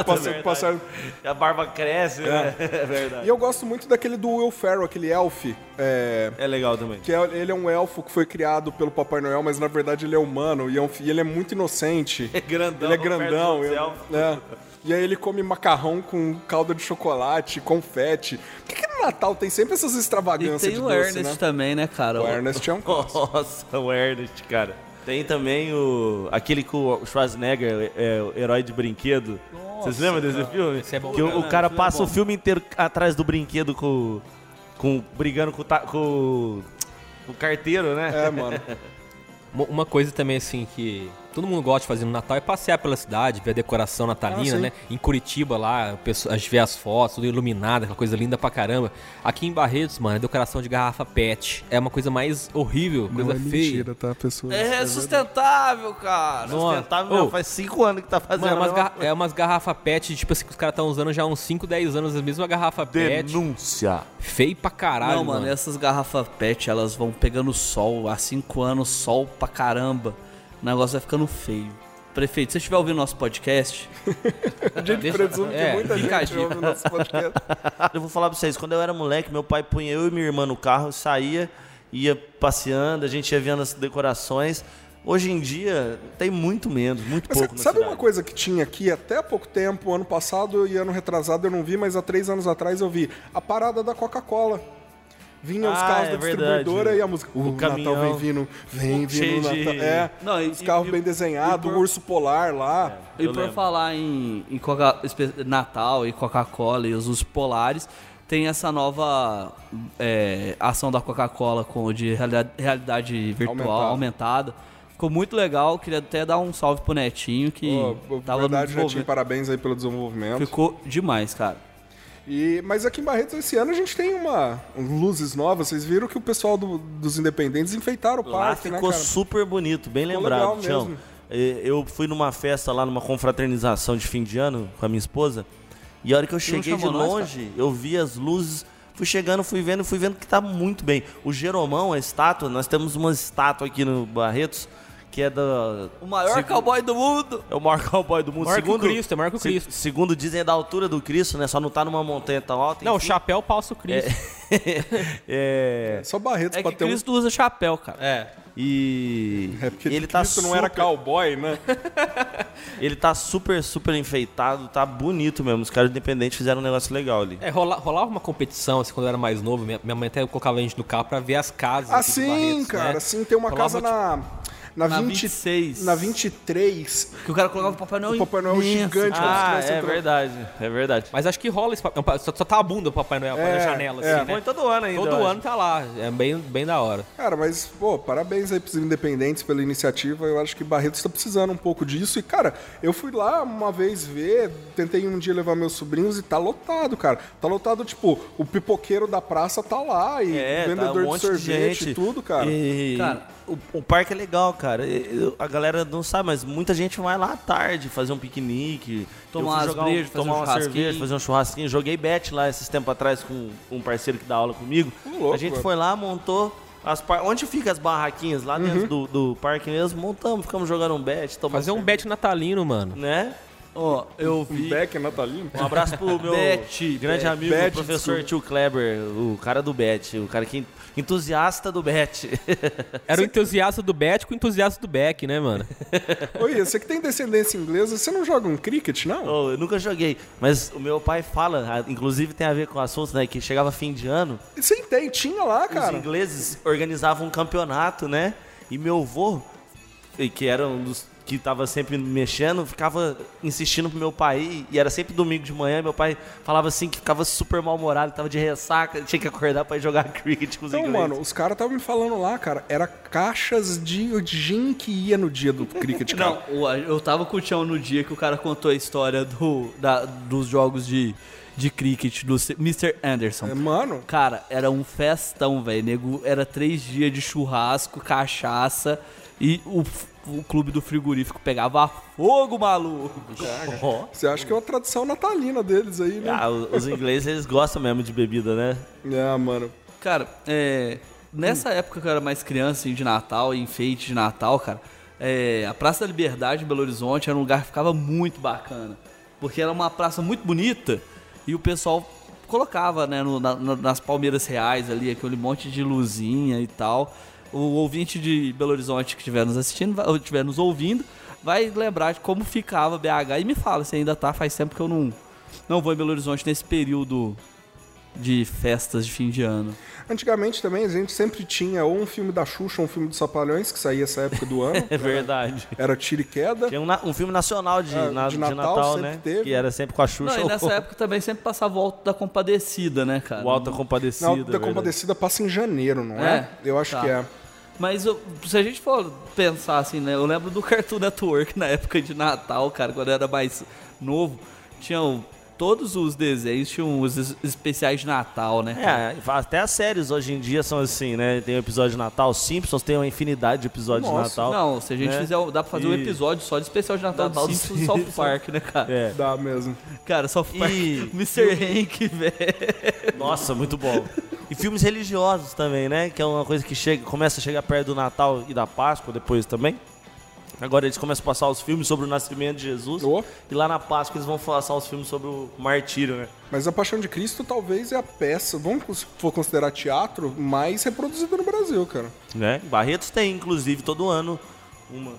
[SPEAKER 1] Passa-
[SPEAKER 3] Noel. E a barba cresce, né? É verdade.
[SPEAKER 1] E eu gosto muito daquele do Will Ferrell, aquele elf. É,
[SPEAKER 3] É legal também.
[SPEAKER 1] que é- ele é um elfo que foi criado pelo Papai Noel, mas na verdade ele é humano e, é um e ele é muito inocente.
[SPEAKER 3] É grandão.
[SPEAKER 1] Ele é grandão.
[SPEAKER 3] céu.
[SPEAKER 1] é. E aí ele come macarrão com calda de chocolate, confete. Por que, que no Natal tem sempre essas
[SPEAKER 2] E
[SPEAKER 1] extravagâncias
[SPEAKER 2] tem
[SPEAKER 1] de
[SPEAKER 2] o
[SPEAKER 1] doce,
[SPEAKER 2] Ernest
[SPEAKER 1] né?
[SPEAKER 2] também, né, cara?
[SPEAKER 1] O Ernest é um...
[SPEAKER 3] Nossa, o Ernest, cara. Tem também o. aquele com o Schwarzenegger, é, o herói de brinquedo. Vocês lembram desse filme?
[SPEAKER 4] Esse é bom,
[SPEAKER 3] Que o,
[SPEAKER 4] cara.
[SPEAKER 3] o
[SPEAKER 2] é
[SPEAKER 3] passa o filme inteiro atrás do brinquedo com. com brigando com, com, com o carteiro, né?
[SPEAKER 1] É, mano.
[SPEAKER 4] Uma coisa também, assim, que todo mundo gosta de fazer no Natal é passear pela cidade, ver a decoração natalina,
[SPEAKER 1] Ah,
[SPEAKER 4] né? Em Curitiba lá, a pessoa- gente vê as fotos, tudo iluminado, aquela coisa linda pra caramba. Aqui em Barretos, mano, é decoração de garrafa PET. É uma coisa mais horrível, coisa
[SPEAKER 1] Não é
[SPEAKER 4] feia.
[SPEAKER 1] mentira, tá, pessoal?
[SPEAKER 2] É sustentável, cara.
[SPEAKER 3] Sustentável,
[SPEAKER 4] Ô.
[SPEAKER 3] não, faz cinco anos que tá fazendo.
[SPEAKER 4] Mano, é umas, é umas garrafa PET, tipo assim, que os caras estão usando já há uns 5, 10 anos, a mesma garrafa PET.
[SPEAKER 3] Denúncia.
[SPEAKER 4] Feio pra caralho,
[SPEAKER 2] Não, mano, essas garrafas PET, elas vão pegando sol. Há cinco anos, sol pra caramba. O negócio vai ficando feio. Prefeito, se você estiver ouvindo nosso podcast,
[SPEAKER 1] A gente
[SPEAKER 4] Deixa-
[SPEAKER 1] presume que
[SPEAKER 4] é,
[SPEAKER 1] muita
[SPEAKER 2] fica a
[SPEAKER 1] gente ouve o nosso podcast.
[SPEAKER 3] Eu vou falar pra vocês, quando eu era moleque, meu pai punha eu e minha irmã no carro, saía, ia passeando, a gente ia vendo as decorações. Hoje em dia tem muito menos, muito
[SPEAKER 1] Mas
[SPEAKER 3] pouco
[SPEAKER 1] sabe
[SPEAKER 3] cidade.
[SPEAKER 1] uma coisa que tinha aqui até há pouco tempo, ano passado e ano retrasado eu não vi, mas há três anos atrás eu vi? A parada da Coca-Cola. Vinha os
[SPEAKER 3] Ah,
[SPEAKER 1] carros
[SPEAKER 3] é
[SPEAKER 1] da
[SPEAKER 3] verdade.
[SPEAKER 1] distribuidora e a música. O,
[SPEAKER 3] O
[SPEAKER 1] Natal
[SPEAKER 3] caminhão.
[SPEAKER 1] vem vindo, vem vindo o Natal.
[SPEAKER 3] de-
[SPEAKER 1] É,
[SPEAKER 2] Não, e-
[SPEAKER 1] os carros
[SPEAKER 2] e-
[SPEAKER 1] bem
[SPEAKER 2] e
[SPEAKER 1] desenhados,
[SPEAKER 2] por-
[SPEAKER 1] o urso polar lá.
[SPEAKER 2] E
[SPEAKER 3] Eu
[SPEAKER 2] por
[SPEAKER 3] lembro.
[SPEAKER 2] falar em, em Coca- Natal e Coca-Cola e os ursos polares, tem essa nova é, ação da Coca-Cola com de realidade, realidade virtual
[SPEAKER 1] Aumentada.
[SPEAKER 2] aumentada. Ficou muito legal, queria até dar um salve pro Netinho que
[SPEAKER 1] Pô,
[SPEAKER 2] tava no
[SPEAKER 1] verdade, Netinho,
[SPEAKER 2] desenvolvimento.
[SPEAKER 1] parabéns aí pelo desenvolvimento.
[SPEAKER 2] Ficou demais, cara.
[SPEAKER 1] E, mas aqui em Barretos esse ano a gente tem uma luzes novas. Vocês viram que o pessoal do- dos independentes enfeitaram o
[SPEAKER 3] Lá
[SPEAKER 1] parque, né,
[SPEAKER 3] ficou
[SPEAKER 1] cara?
[SPEAKER 3] super bonito, bem
[SPEAKER 1] Ficou
[SPEAKER 3] lembrado, Tião. Eu fui numa festa lá, numa confraternização de fim de ano com a minha esposa. E a hora que eu cheguei de
[SPEAKER 2] chamou nós,
[SPEAKER 3] longe, eu vi as luzes. Fui chegando, fui vendo, fui vendo que tá muito bem. O Jeromão, a estátua, nós temos uma estátua aqui no Barretos, que é da.
[SPEAKER 2] O maior
[SPEAKER 3] Segu-
[SPEAKER 2] cowboy do mundo!
[SPEAKER 3] É o maior cowboy do mundo.
[SPEAKER 4] Maior o
[SPEAKER 3] segundo,
[SPEAKER 4] Cristo, é maior que o
[SPEAKER 3] se-
[SPEAKER 4] Cristo.
[SPEAKER 3] segundo dizem, é da altura do Cristo, né? Só não tá numa montanha tão alta.
[SPEAKER 4] Não, o chapéu palso Cristo.
[SPEAKER 3] é.
[SPEAKER 1] Só Barretos
[SPEAKER 2] É
[SPEAKER 1] pra
[SPEAKER 2] que
[SPEAKER 1] ter um...
[SPEAKER 2] Cristo usa chapéu, cara.
[SPEAKER 4] É.
[SPEAKER 3] E.
[SPEAKER 1] É porque
[SPEAKER 3] ele tá
[SPEAKER 1] Cristo não era
[SPEAKER 3] super-
[SPEAKER 1] cowboy, né?
[SPEAKER 3] Ele tá super, super enfeitado, tá bonito mesmo. Os caras independentes fizeram um negócio legal ali.
[SPEAKER 4] É, rola- rolava uma competição, assim, quando eu era mais novo, minha, minha mãe até colocava a gente no carro pra ver as casas. aqui de
[SPEAKER 1] Assim,
[SPEAKER 4] Barretos,
[SPEAKER 1] cara,
[SPEAKER 4] né?
[SPEAKER 1] assim, tem uma
[SPEAKER 4] Rolava,
[SPEAKER 1] casa na... Na,
[SPEAKER 2] Na
[SPEAKER 1] 20
[SPEAKER 2] 26.
[SPEAKER 1] Na 23.
[SPEAKER 2] Que o cara colocava o Papai Noel
[SPEAKER 1] O Papai Noel
[SPEAKER 2] imenso.
[SPEAKER 1] gigante.
[SPEAKER 3] Ah, é
[SPEAKER 1] entrando.
[SPEAKER 3] verdade, é verdade.
[SPEAKER 4] Mas acho que rola esse papel. Só, só tá a bunda do Papai Noel
[SPEAKER 1] É,
[SPEAKER 4] na janela,
[SPEAKER 1] é.
[SPEAKER 4] assim, né?
[SPEAKER 3] Põe todo ano ainda.
[SPEAKER 4] Todo ano tá lá. É bem, bem da hora.
[SPEAKER 1] Cara, mas, pô, parabéns aí pros independentes pela iniciativa. Eu acho que Barretos tá precisando um pouco disso. E, cara, eu fui lá uma vez ver, tentei um dia levar meus sobrinhos e tá lotado, cara. Tá lotado, tipo, o pipoqueiro da praça tá lá e
[SPEAKER 3] É, tá
[SPEAKER 1] vendedor
[SPEAKER 3] um monte
[SPEAKER 1] de sorvete
[SPEAKER 3] gente.
[SPEAKER 1] e tudo, cara.
[SPEAKER 3] E,
[SPEAKER 2] Cara,
[SPEAKER 3] o, o parque é legal, cara. Eu- a galera não sabe, mas muita gente vai lá à tarde fazer um piquenique.
[SPEAKER 2] Tomar
[SPEAKER 3] Eu
[SPEAKER 2] umas
[SPEAKER 3] jogar
[SPEAKER 2] brejas, fazer
[SPEAKER 3] tomar
[SPEAKER 2] um
[SPEAKER 3] uma
[SPEAKER 2] churrasquinho.
[SPEAKER 3] cerveja, fazer um churrasquinho. Joguei bet lá esses tempos atrás com um parceiro que dá aula comigo.
[SPEAKER 1] louco,
[SPEAKER 3] a gente
[SPEAKER 1] mano.
[SPEAKER 3] foi lá, montou. As par... Onde fica as barraquinhas? Lá
[SPEAKER 1] Uhum.
[SPEAKER 3] dentro do, do parque mesmo, montamos, ficamos jogando um bet, tomando
[SPEAKER 4] Fazer um bet natalino, mano.
[SPEAKER 3] né?
[SPEAKER 2] ó, eu
[SPEAKER 1] Um
[SPEAKER 2] vi.
[SPEAKER 1] beck natalino.
[SPEAKER 3] Um abraço pro meu
[SPEAKER 2] Bet,
[SPEAKER 3] grande
[SPEAKER 2] bet,
[SPEAKER 3] amigo,
[SPEAKER 1] bet,
[SPEAKER 3] o professor
[SPEAKER 1] desculpa.
[SPEAKER 3] Tio Kleber, o cara do Bet, o cara que entusiasta do Bet.
[SPEAKER 4] Era o entusiasta do bet com o entusiasta do Beck, né, mano?
[SPEAKER 1] Oi, você que tem descendência inglesa, você não joga um cricket, não?
[SPEAKER 3] Oh, eu nunca joguei, mas o meu pai fala, inclusive tem a ver com o assunto, né, que chegava fim de ano,
[SPEAKER 1] Você tem, tinha lá,
[SPEAKER 3] os
[SPEAKER 1] cara.
[SPEAKER 3] ingleses organizavam um campeonato, né? E meu avô que era um dos que tava sempre mexendo, ficava insistindo pro meu pai e era sempre domingo de manhã, meu pai falava assim que ficava super mal-humorado, tava de ressaca, tinha que acordar pra ir jogar cricket com os
[SPEAKER 1] Então,
[SPEAKER 3] ingleses.
[SPEAKER 1] mano, os caras estavam me falando lá, cara, era caixas de gin que ia no dia do cricket, cara.
[SPEAKER 2] Não, eu tava com o Tião no dia que o cara contou a história do, da- dos jogos de, de cricket do Mr. Anderson.
[SPEAKER 1] É, Mano,
[SPEAKER 2] Cara, era um festão, velho. Nego, era três dias de churrasco, cachaça e o, o clube do frigorífico pegava fogo, maluco.
[SPEAKER 1] Você acha que é uma tradição natalina deles aí, né?
[SPEAKER 3] Ah, os ingleses, eles gostam mesmo de bebida, né?
[SPEAKER 1] É, mano.
[SPEAKER 2] Cara, é, nessa época que eu era mais criança, assim, de Natal, enfeite de Natal, cara, é, a Praça da Liberdade em Belo Horizonte era um lugar que ficava muito bacana. Porque era uma praça muito bonita e o pessoal colocava, né, no- na- nas palmeiras reais ali, aquele monte de luzinha e tal. O ouvinte de Belo Horizonte que estiver nos assistindo, ou estiver nos ouvindo, vai lembrar de como ficava BH e me fala se ainda tá, faz tempo que eu não, não vou em Belo Horizonte nesse período de festas de fim de ano.
[SPEAKER 1] Antigamente também a gente sempre tinha ou um filme da Xuxa ou um filme dos Sapalhões, que saía essa época do ano.
[SPEAKER 3] É verdade.
[SPEAKER 1] Era tiro e queda.
[SPEAKER 3] Tinha um, na- um filme nacional de,
[SPEAKER 1] Ah,
[SPEAKER 3] na-
[SPEAKER 1] de
[SPEAKER 3] de
[SPEAKER 1] Natal
[SPEAKER 3] Natal,
[SPEAKER 1] sempre
[SPEAKER 3] né?
[SPEAKER 1] teve.
[SPEAKER 3] Que era sempre com a Xuxa
[SPEAKER 2] Não, e
[SPEAKER 3] ou
[SPEAKER 2] nessa época também sempre passava o Alto da Compadecida, né, cara?
[SPEAKER 3] o Alta Compadecida.
[SPEAKER 1] Não, da
[SPEAKER 3] verdade.
[SPEAKER 1] Compadecida passa em janeiro, não é?
[SPEAKER 2] É?
[SPEAKER 1] Eu acho
[SPEAKER 2] Tá.
[SPEAKER 1] que é.
[SPEAKER 2] Mas se a gente for pensar assim, né? Eu lembro do Cartoon Network na época de Natal, cara, quando eu era mais novo. Tinham todos os desenhos, tinham os es- especiais de Natal, né?
[SPEAKER 3] É, até as séries hoje em dia são assim, né? Tem o episódio de Natal, Simpsons tem uma infinidade de episódios
[SPEAKER 1] Nossa,
[SPEAKER 3] de Natal.
[SPEAKER 2] Não, se a gente
[SPEAKER 3] né?
[SPEAKER 2] fizer, dá pra fazer um
[SPEAKER 3] E-
[SPEAKER 2] episódio só de especial de Natal,
[SPEAKER 3] Natal
[SPEAKER 2] do Simpsons South. Park, né, cara?
[SPEAKER 3] É.
[SPEAKER 1] Dá mesmo.
[SPEAKER 2] Cara, South Park,
[SPEAKER 3] E-
[SPEAKER 2] Mr. Hank, velho.
[SPEAKER 3] Nossa, muito bom. E filmes religiosos também, né? Que é uma coisa que chega, começa a chegar perto do Natal e da Páscoa depois também. Agora eles começam a passar os filmes sobre o nascimento de Jesus.
[SPEAKER 1] Ô.
[SPEAKER 3] E lá na Páscoa eles vão passar os filmes sobre o martírio, né?
[SPEAKER 1] Mas a Paixão de Cristo talvez é a peça, vamos se for considerar teatro, mais reproduzida no Brasil, cara.
[SPEAKER 3] né? Barretos tem, inclusive, todo ano uma.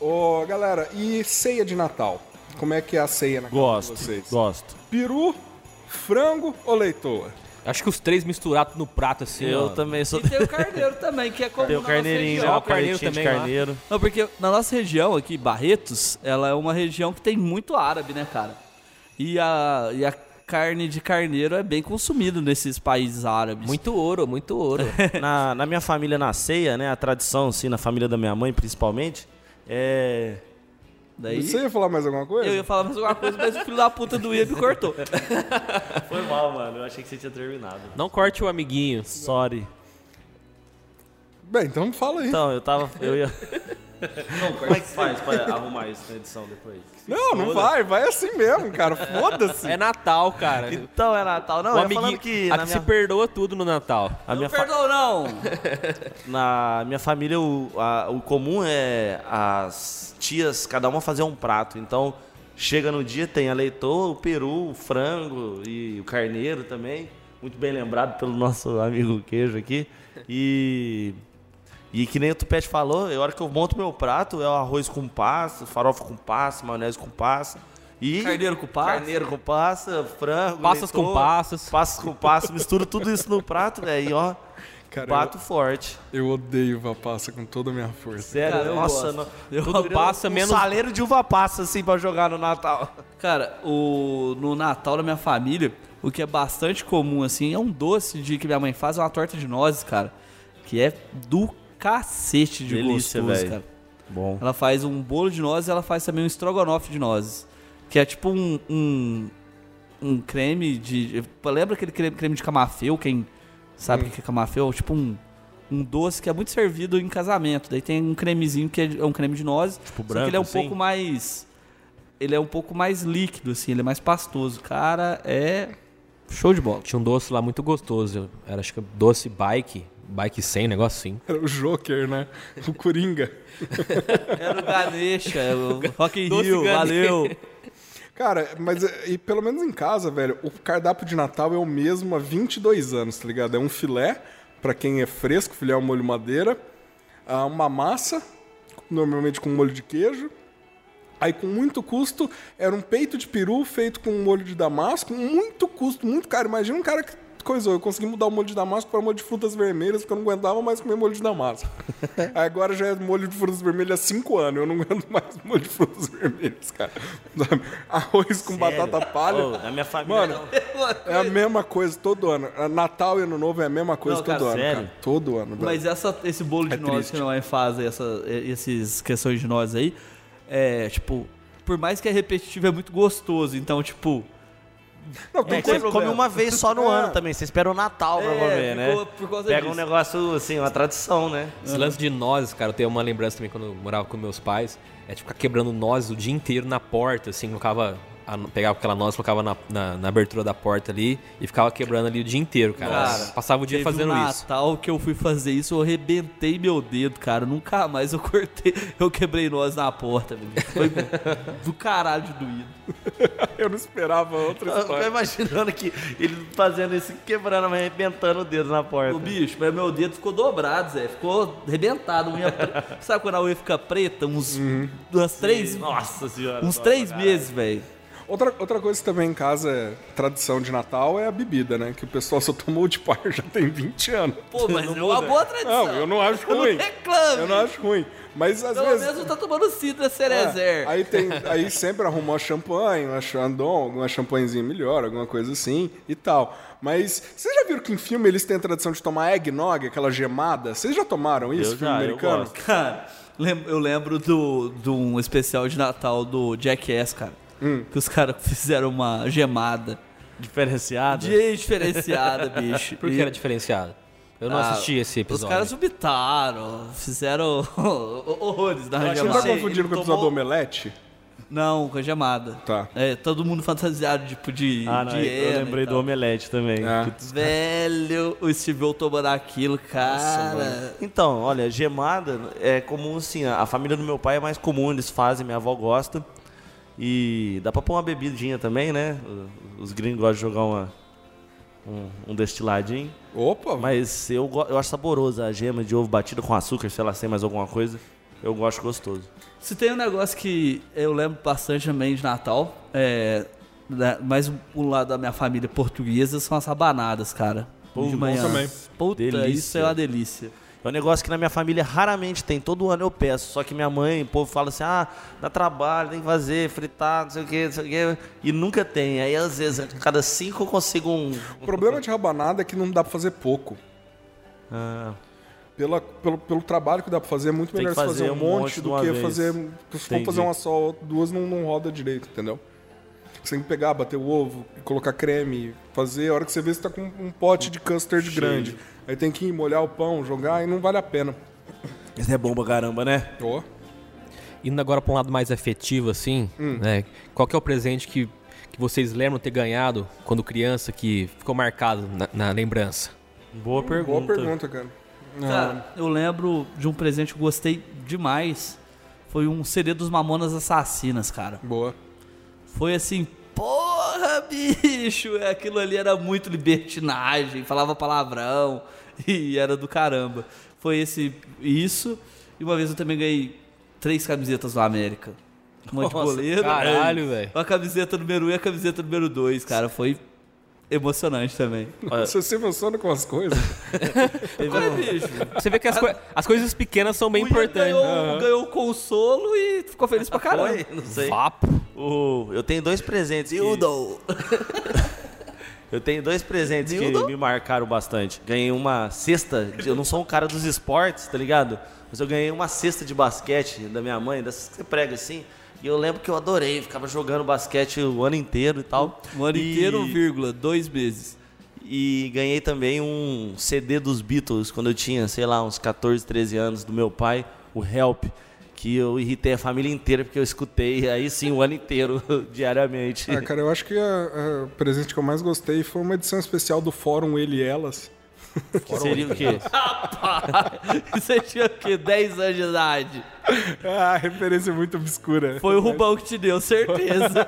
[SPEAKER 1] Ô, galera, e ceia de Natal? Como é que é a ceia na casa
[SPEAKER 3] Gosto,
[SPEAKER 1] de vocês?
[SPEAKER 3] gosto.
[SPEAKER 1] Peru, frango ou leitoa?
[SPEAKER 4] Acho que os três misturados no prato assim.
[SPEAKER 3] Eu
[SPEAKER 4] ó.
[SPEAKER 3] também sou.
[SPEAKER 2] E tem o carneiro também, que é comum
[SPEAKER 3] Tem o carneirinho,
[SPEAKER 2] região.
[SPEAKER 3] já,
[SPEAKER 4] o carneiro também lá.
[SPEAKER 3] carneiro.
[SPEAKER 2] Não, porque na nossa região aqui, Barretos, ela é uma região que tem muito árabe, né, cara? E a, e a carne de carneiro é bem consumida nesses países árabes.
[SPEAKER 4] Muito ouro, muito ouro.
[SPEAKER 3] na, na minha família, na ceia, né? A tradição, assim, na família da minha mãe, principalmente, é.
[SPEAKER 2] Daí
[SPEAKER 1] Você ia falar mais alguma coisa?
[SPEAKER 2] eu ia falar mais alguma coisa, mas o filho da puta do Ia me cortou.
[SPEAKER 3] Foi mal, mano. Eu achei que você tinha terminado.
[SPEAKER 4] Não corte o amiguinho.
[SPEAKER 3] Sorry.
[SPEAKER 1] Bem, então fala aí.
[SPEAKER 3] Então, eu tava. Eu ia. Como é que faz pra arrumar isso na edição depois?
[SPEAKER 1] não, não vai, vai assim mesmo, cara. Foda-se.
[SPEAKER 4] É Natal, cara.
[SPEAKER 3] Então é Natal. Não,
[SPEAKER 4] o
[SPEAKER 3] eu ia
[SPEAKER 4] amiguinho
[SPEAKER 3] falando que
[SPEAKER 4] a
[SPEAKER 3] na
[SPEAKER 4] que
[SPEAKER 3] minha,
[SPEAKER 4] se perdoa tudo no Natal.
[SPEAKER 3] a minha,
[SPEAKER 2] não
[SPEAKER 3] fa-
[SPEAKER 2] perdoa, não!
[SPEAKER 3] na minha família o, a- o comum é as tias, cada uma fazer um prato. Então, chega no dia, tem a leitoa, o peru, o frango e o carneiro também. Muito bem lembrado pelo nosso amigo queijo aqui. E. E que nem o Tupete falou, a hora que eu monto meu prato é o arroz com passa, farofa com passa, maionese com passa. E
[SPEAKER 2] Carneiro com passa?
[SPEAKER 3] Carneiro com passa, frango,
[SPEAKER 4] Passas com
[SPEAKER 3] leitoa,
[SPEAKER 4] passas.
[SPEAKER 3] Passas com passa, misturo tudo isso no prato, velho. E ó,
[SPEAKER 1] Cara,
[SPEAKER 3] bato forte.
[SPEAKER 1] eu, eu odeio uva passa com toda a minha força.
[SPEAKER 3] Sério,
[SPEAKER 2] Cara, eu
[SPEAKER 3] nossa,
[SPEAKER 2] gosto.
[SPEAKER 3] não-
[SPEAKER 2] Eu
[SPEAKER 3] tudo passa
[SPEAKER 4] Um
[SPEAKER 3] menos
[SPEAKER 4] menos-
[SPEAKER 3] saleiro de uva passa assim pra jogar no Natal.
[SPEAKER 2] Cara, o, no Natal da minha família, o que é bastante comum, assim, é um doce de que minha mãe faz, é uma torta de nozes, cara. Que é do cacete de
[SPEAKER 3] Delícia,
[SPEAKER 2] gostoso,
[SPEAKER 3] velho.
[SPEAKER 2] cara.
[SPEAKER 3] Bom.
[SPEAKER 2] Ela faz um bolo de nozes e ela faz também um estrogonofe de nozes. Que é tipo um. um, um creme de. Lembra aquele creme, creme de camafeu? Quem sabe o que é camafeu? Tipo um. Um doce que é muito servido em casamento. Daí tem um cremezinho que é um creme de nozes. Tipo só
[SPEAKER 3] branco,
[SPEAKER 2] que ele é um
[SPEAKER 3] assim?
[SPEAKER 2] pouco mais. Ele é um pouco mais líquido, assim, ele é mais pastoso. Cara, é. Show de bola.
[SPEAKER 4] Tinha um doce lá muito gostoso. Era acho que doce bike. Bike 100, negócio assim.
[SPEAKER 1] Era o Joker, né? O Coringa.
[SPEAKER 2] Era o Ganesha, é o Rock in
[SPEAKER 4] Doce
[SPEAKER 2] Rio,
[SPEAKER 4] Ganesha.
[SPEAKER 2] valeu.
[SPEAKER 1] Cara, mas é, e pelo menos em casa, velho, o cardápio de Natal é o mesmo há 22 anos, tá ligado? É um filé, pra quem é fresco, filé ao molho madeira, ah, uma massa, normalmente com molho de queijo. Aí, com muito custo, era um peito de peru feito com molho de damasco. Muito custo, muito caro. Imagina um cara que coisou. Eu consegui mudar o molho de damasco para molho de frutas vermelhas, porque eu não aguentava mais comer molho de damasco. Agora já é molho de frutas vermelhas há cinco anos. Eu não aguento mais molho de frutas vermelhas, cara. Arroz com batata palha.
[SPEAKER 3] Ô, na minha família.
[SPEAKER 1] Mano, é a mesma coisa todo ano. Natal e Ano Novo é a mesma coisa
[SPEAKER 2] Não,
[SPEAKER 1] todo
[SPEAKER 2] cara,
[SPEAKER 1] ano,
[SPEAKER 3] sério?
[SPEAKER 1] cara. Todo ano. velho.
[SPEAKER 2] Mas essa, esse bolo de
[SPEAKER 1] É
[SPEAKER 2] nozes
[SPEAKER 1] triste.
[SPEAKER 2] que minha mãe faz, essa, esses questões de nozes aí, é, tipo, por mais que é repetitivo, é muito gostoso. Então, tipo,
[SPEAKER 1] Não, tem
[SPEAKER 3] É, que você
[SPEAKER 1] coisa-
[SPEAKER 3] come uma vez só no
[SPEAKER 1] É.
[SPEAKER 3] ano também. Você espera o Natal pra
[SPEAKER 2] É,
[SPEAKER 3] comer, né?
[SPEAKER 2] ficou por causa
[SPEAKER 3] Pega um
[SPEAKER 2] disso.
[SPEAKER 3] negócio, assim, uma tradição, né?
[SPEAKER 4] Esse lance de nozes, cara, eu tenho uma lembrança também quando eu morava com meus pais. É de ficar quebrando nozes o dia inteiro na porta, assim, colocava. A- pegava aquela noz, colocava na, na, na abertura da porta ali e ficava quebrando ali o dia inteiro, cara.
[SPEAKER 2] Cara,
[SPEAKER 4] Passava o dia fazendo
[SPEAKER 2] um
[SPEAKER 4] isso.
[SPEAKER 2] Natal que eu fui fazer isso, eu arrebentei meu dedo, cara. Nunca mais eu cortei, eu quebrei noz na porta, velho. Foi do caralho de doído.
[SPEAKER 1] Eu não esperava outra
[SPEAKER 3] Eu tô
[SPEAKER 1] história.
[SPEAKER 3] imaginando que ele fazendo isso, quebrando, mas arrebentando o dedo na porta.
[SPEAKER 2] O bicho, mas meu dedo ficou dobrado, Zé. Ficou arrebentado. Unha pre... Sabe quando a unha fica preta? Uns, umas três,
[SPEAKER 3] Nossa senhora.
[SPEAKER 2] uns três meses, velho.
[SPEAKER 1] Outra, outra coisa que também em casa é tradição de Natal é a bebida, né? Que o pessoal só tomou de par já tem 20 anos.
[SPEAKER 2] Pô, mas é uma boa tradição.
[SPEAKER 1] Não, eu não acho
[SPEAKER 2] Eu não
[SPEAKER 1] ruim.
[SPEAKER 2] reclame.
[SPEAKER 1] Eu não acho ruim. Mas às
[SPEAKER 2] Pelo
[SPEAKER 1] vezes.
[SPEAKER 2] menos não tá tomando cidra
[SPEAKER 1] É,
[SPEAKER 2] cerezer.
[SPEAKER 1] aí, tem, aí sempre arrumou champanhe, uma chandon, alguma champanhezinha melhor, alguma coisa assim e tal. Mas vocês já viram que em filme eles têm a tradição de tomar eggnog, aquela gemada? Vocês já tomaram isso,
[SPEAKER 3] Eu
[SPEAKER 1] filme
[SPEAKER 3] já, eu
[SPEAKER 1] americano?
[SPEAKER 3] gosto.
[SPEAKER 2] Cara, eu lembro do, de um especial de Natal do Jackass, cara.
[SPEAKER 1] Hum.
[SPEAKER 2] Que os caras fizeram uma gemada.
[SPEAKER 3] Diferenciado.
[SPEAKER 2] De diferenciada, bicho.
[SPEAKER 4] Por que era diferenciado? Eu não
[SPEAKER 2] Ah,
[SPEAKER 4] assisti esse episódio.
[SPEAKER 2] Os caras vomitaram, fizeram horrores na
[SPEAKER 1] Você não tá
[SPEAKER 2] gemada.
[SPEAKER 1] confundindo com o episódio do Omelete?
[SPEAKER 2] Não, com a gemada.
[SPEAKER 1] Tá.
[SPEAKER 2] É, todo mundo fantasiado, tipo, de,
[SPEAKER 3] Ah, não,
[SPEAKER 2] de
[SPEAKER 3] eu lembrei
[SPEAKER 2] e
[SPEAKER 3] do omelete também. Putz.
[SPEAKER 2] Velho, o Steve tomando aquilo, cara.
[SPEAKER 3] Então, olha, gemada é comum sim. A a família do meu pai é mais comum, eles fazem, minha avó gosta. E dá pra pôr uma bebidinha também, né? Os gringos gostam de jogar uma, um, um destiladinho.
[SPEAKER 1] Opa,
[SPEAKER 3] Mas eu, eu acho saboroso a gema de ovo batido com açúcar, sei lá, sem mais alguma coisa. Eu gosto gostoso.
[SPEAKER 2] Se tem um negócio que eu lembro bastante também de Natal, é. né, mais um lado da minha família portuguesa são as rabanadas, cara.
[SPEAKER 3] Pô,
[SPEAKER 2] de manhã.
[SPEAKER 1] também.
[SPEAKER 2] Puta,
[SPEAKER 3] Delícia.
[SPEAKER 2] isso é uma delícia.
[SPEAKER 3] É um negócio que na minha família raramente tem. Todo ano eu peço. Só que minha mãe, o povo fala assim: ah, dá trabalho, tem que fazer, fritar, não sei o que, não sei o que. E nunca tem. Aí às vezes, a cada cinco eu consigo um.
[SPEAKER 1] o problema de rabanada é que não dá pra fazer pouco.
[SPEAKER 3] Ah,
[SPEAKER 1] Pela, pelo, pelo trabalho que dá pra fazer, é muito
[SPEAKER 3] Tem
[SPEAKER 1] melhor fazer
[SPEAKER 3] fazer
[SPEAKER 1] um
[SPEAKER 3] um
[SPEAKER 1] monte,
[SPEAKER 3] monte
[SPEAKER 1] do que
[SPEAKER 3] vez.
[SPEAKER 1] fazer. Se for fazer uma só duas, não, não roda direito, entendeu? Você tem que pegar, bater o ovo, colocar creme, fazer. A hora que você vê, você tá com um pote de custard
[SPEAKER 3] Cheio.
[SPEAKER 1] grande. Aí tem que ir molhar o pão, jogar, e não vale a pena.
[SPEAKER 3] isso é bom pra caramba, né?
[SPEAKER 1] Ó.
[SPEAKER 4] Indo agora pra um lado mais afetivo, assim,
[SPEAKER 1] Hum.
[SPEAKER 4] né? Qual que é o presente que, que vocês lembram ter ganhado quando criança que ficou marcado na, na lembrança?
[SPEAKER 3] Boa pergunta.
[SPEAKER 1] Boa pergunta, cara.
[SPEAKER 2] Cara, eu lembro de um presente que eu gostei demais. Foi um CD dos Mamonas Assassinas, cara.
[SPEAKER 1] Boa.
[SPEAKER 2] Foi assim, porra, bicho! é, Aquilo ali era muito libertinagem, falava palavrão e era do caramba. Foi esse isso. E uma vez eu também ganhei três camisetas do América. Uma de
[SPEAKER 3] Nossa,
[SPEAKER 2] goleiro.
[SPEAKER 4] caralho, velho.
[SPEAKER 2] A camiseta número 1 um e a camiseta número 2, cara. Foi emocionante também.
[SPEAKER 1] Você se emociona com as coisas?
[SPEAKER 2] Bicho.
[SPEAKER 4] Você vê que as, coi- as coisas pequenas são bem
[SPEAKER 2] O
[SPEAKER 4] importantes.
[SPEAKER 2] Ganhou, ganhou o consolo e ficou feliz pra caramba.
[SPEAKER 3] Foi? Não sei.
[SPEAKER 4] Vapo.
[SPEAKER 3] O- eu tenho dois presentes. que-
[SPEAKER 2] Dildo.
[SPEAKER 3] Eu tenho dois presentes
[SPEAKER 2] Dildo?
[SPEAKER 3] que me marcaram bastante. Ganhei uma cesta. Eu não sou um cara dos esportes, tá ligado? Mas eu ganhei uma cesta de basquete da minha mãe, dessas que você prega assim. E eu lembro que eu adorei, ficava jogando basquete o ano inteiro e tal.
[SPEAKER 2] Um ano
[SPEAKER 3] E-
[SPEAKER 2] inteiro, vírgula, dois meses.
[SPEAKER 3] E ganhei também um CD dos Beatles quando eu tinha, sei lá, uns 14, 13 anos, do meu pai, o Help, que eu irritei a família inteira porque eu escutei aí sim o ano inteiro, diariamente.
[SPEAKER 1] Ah, cara, eu acho que a- a- o presente que eu mais gostei foi uma edição especial do Fórum Ele e Elas.
[SPEAKER 3] Que seria o quê?
[SPEAKER 2] Você tinha o quê? 10 anos de idade.
[SPEAKER 1] Ah, referência muito obscura.
[SPEAKER 2] Foi o Rubão que te deu, certeza.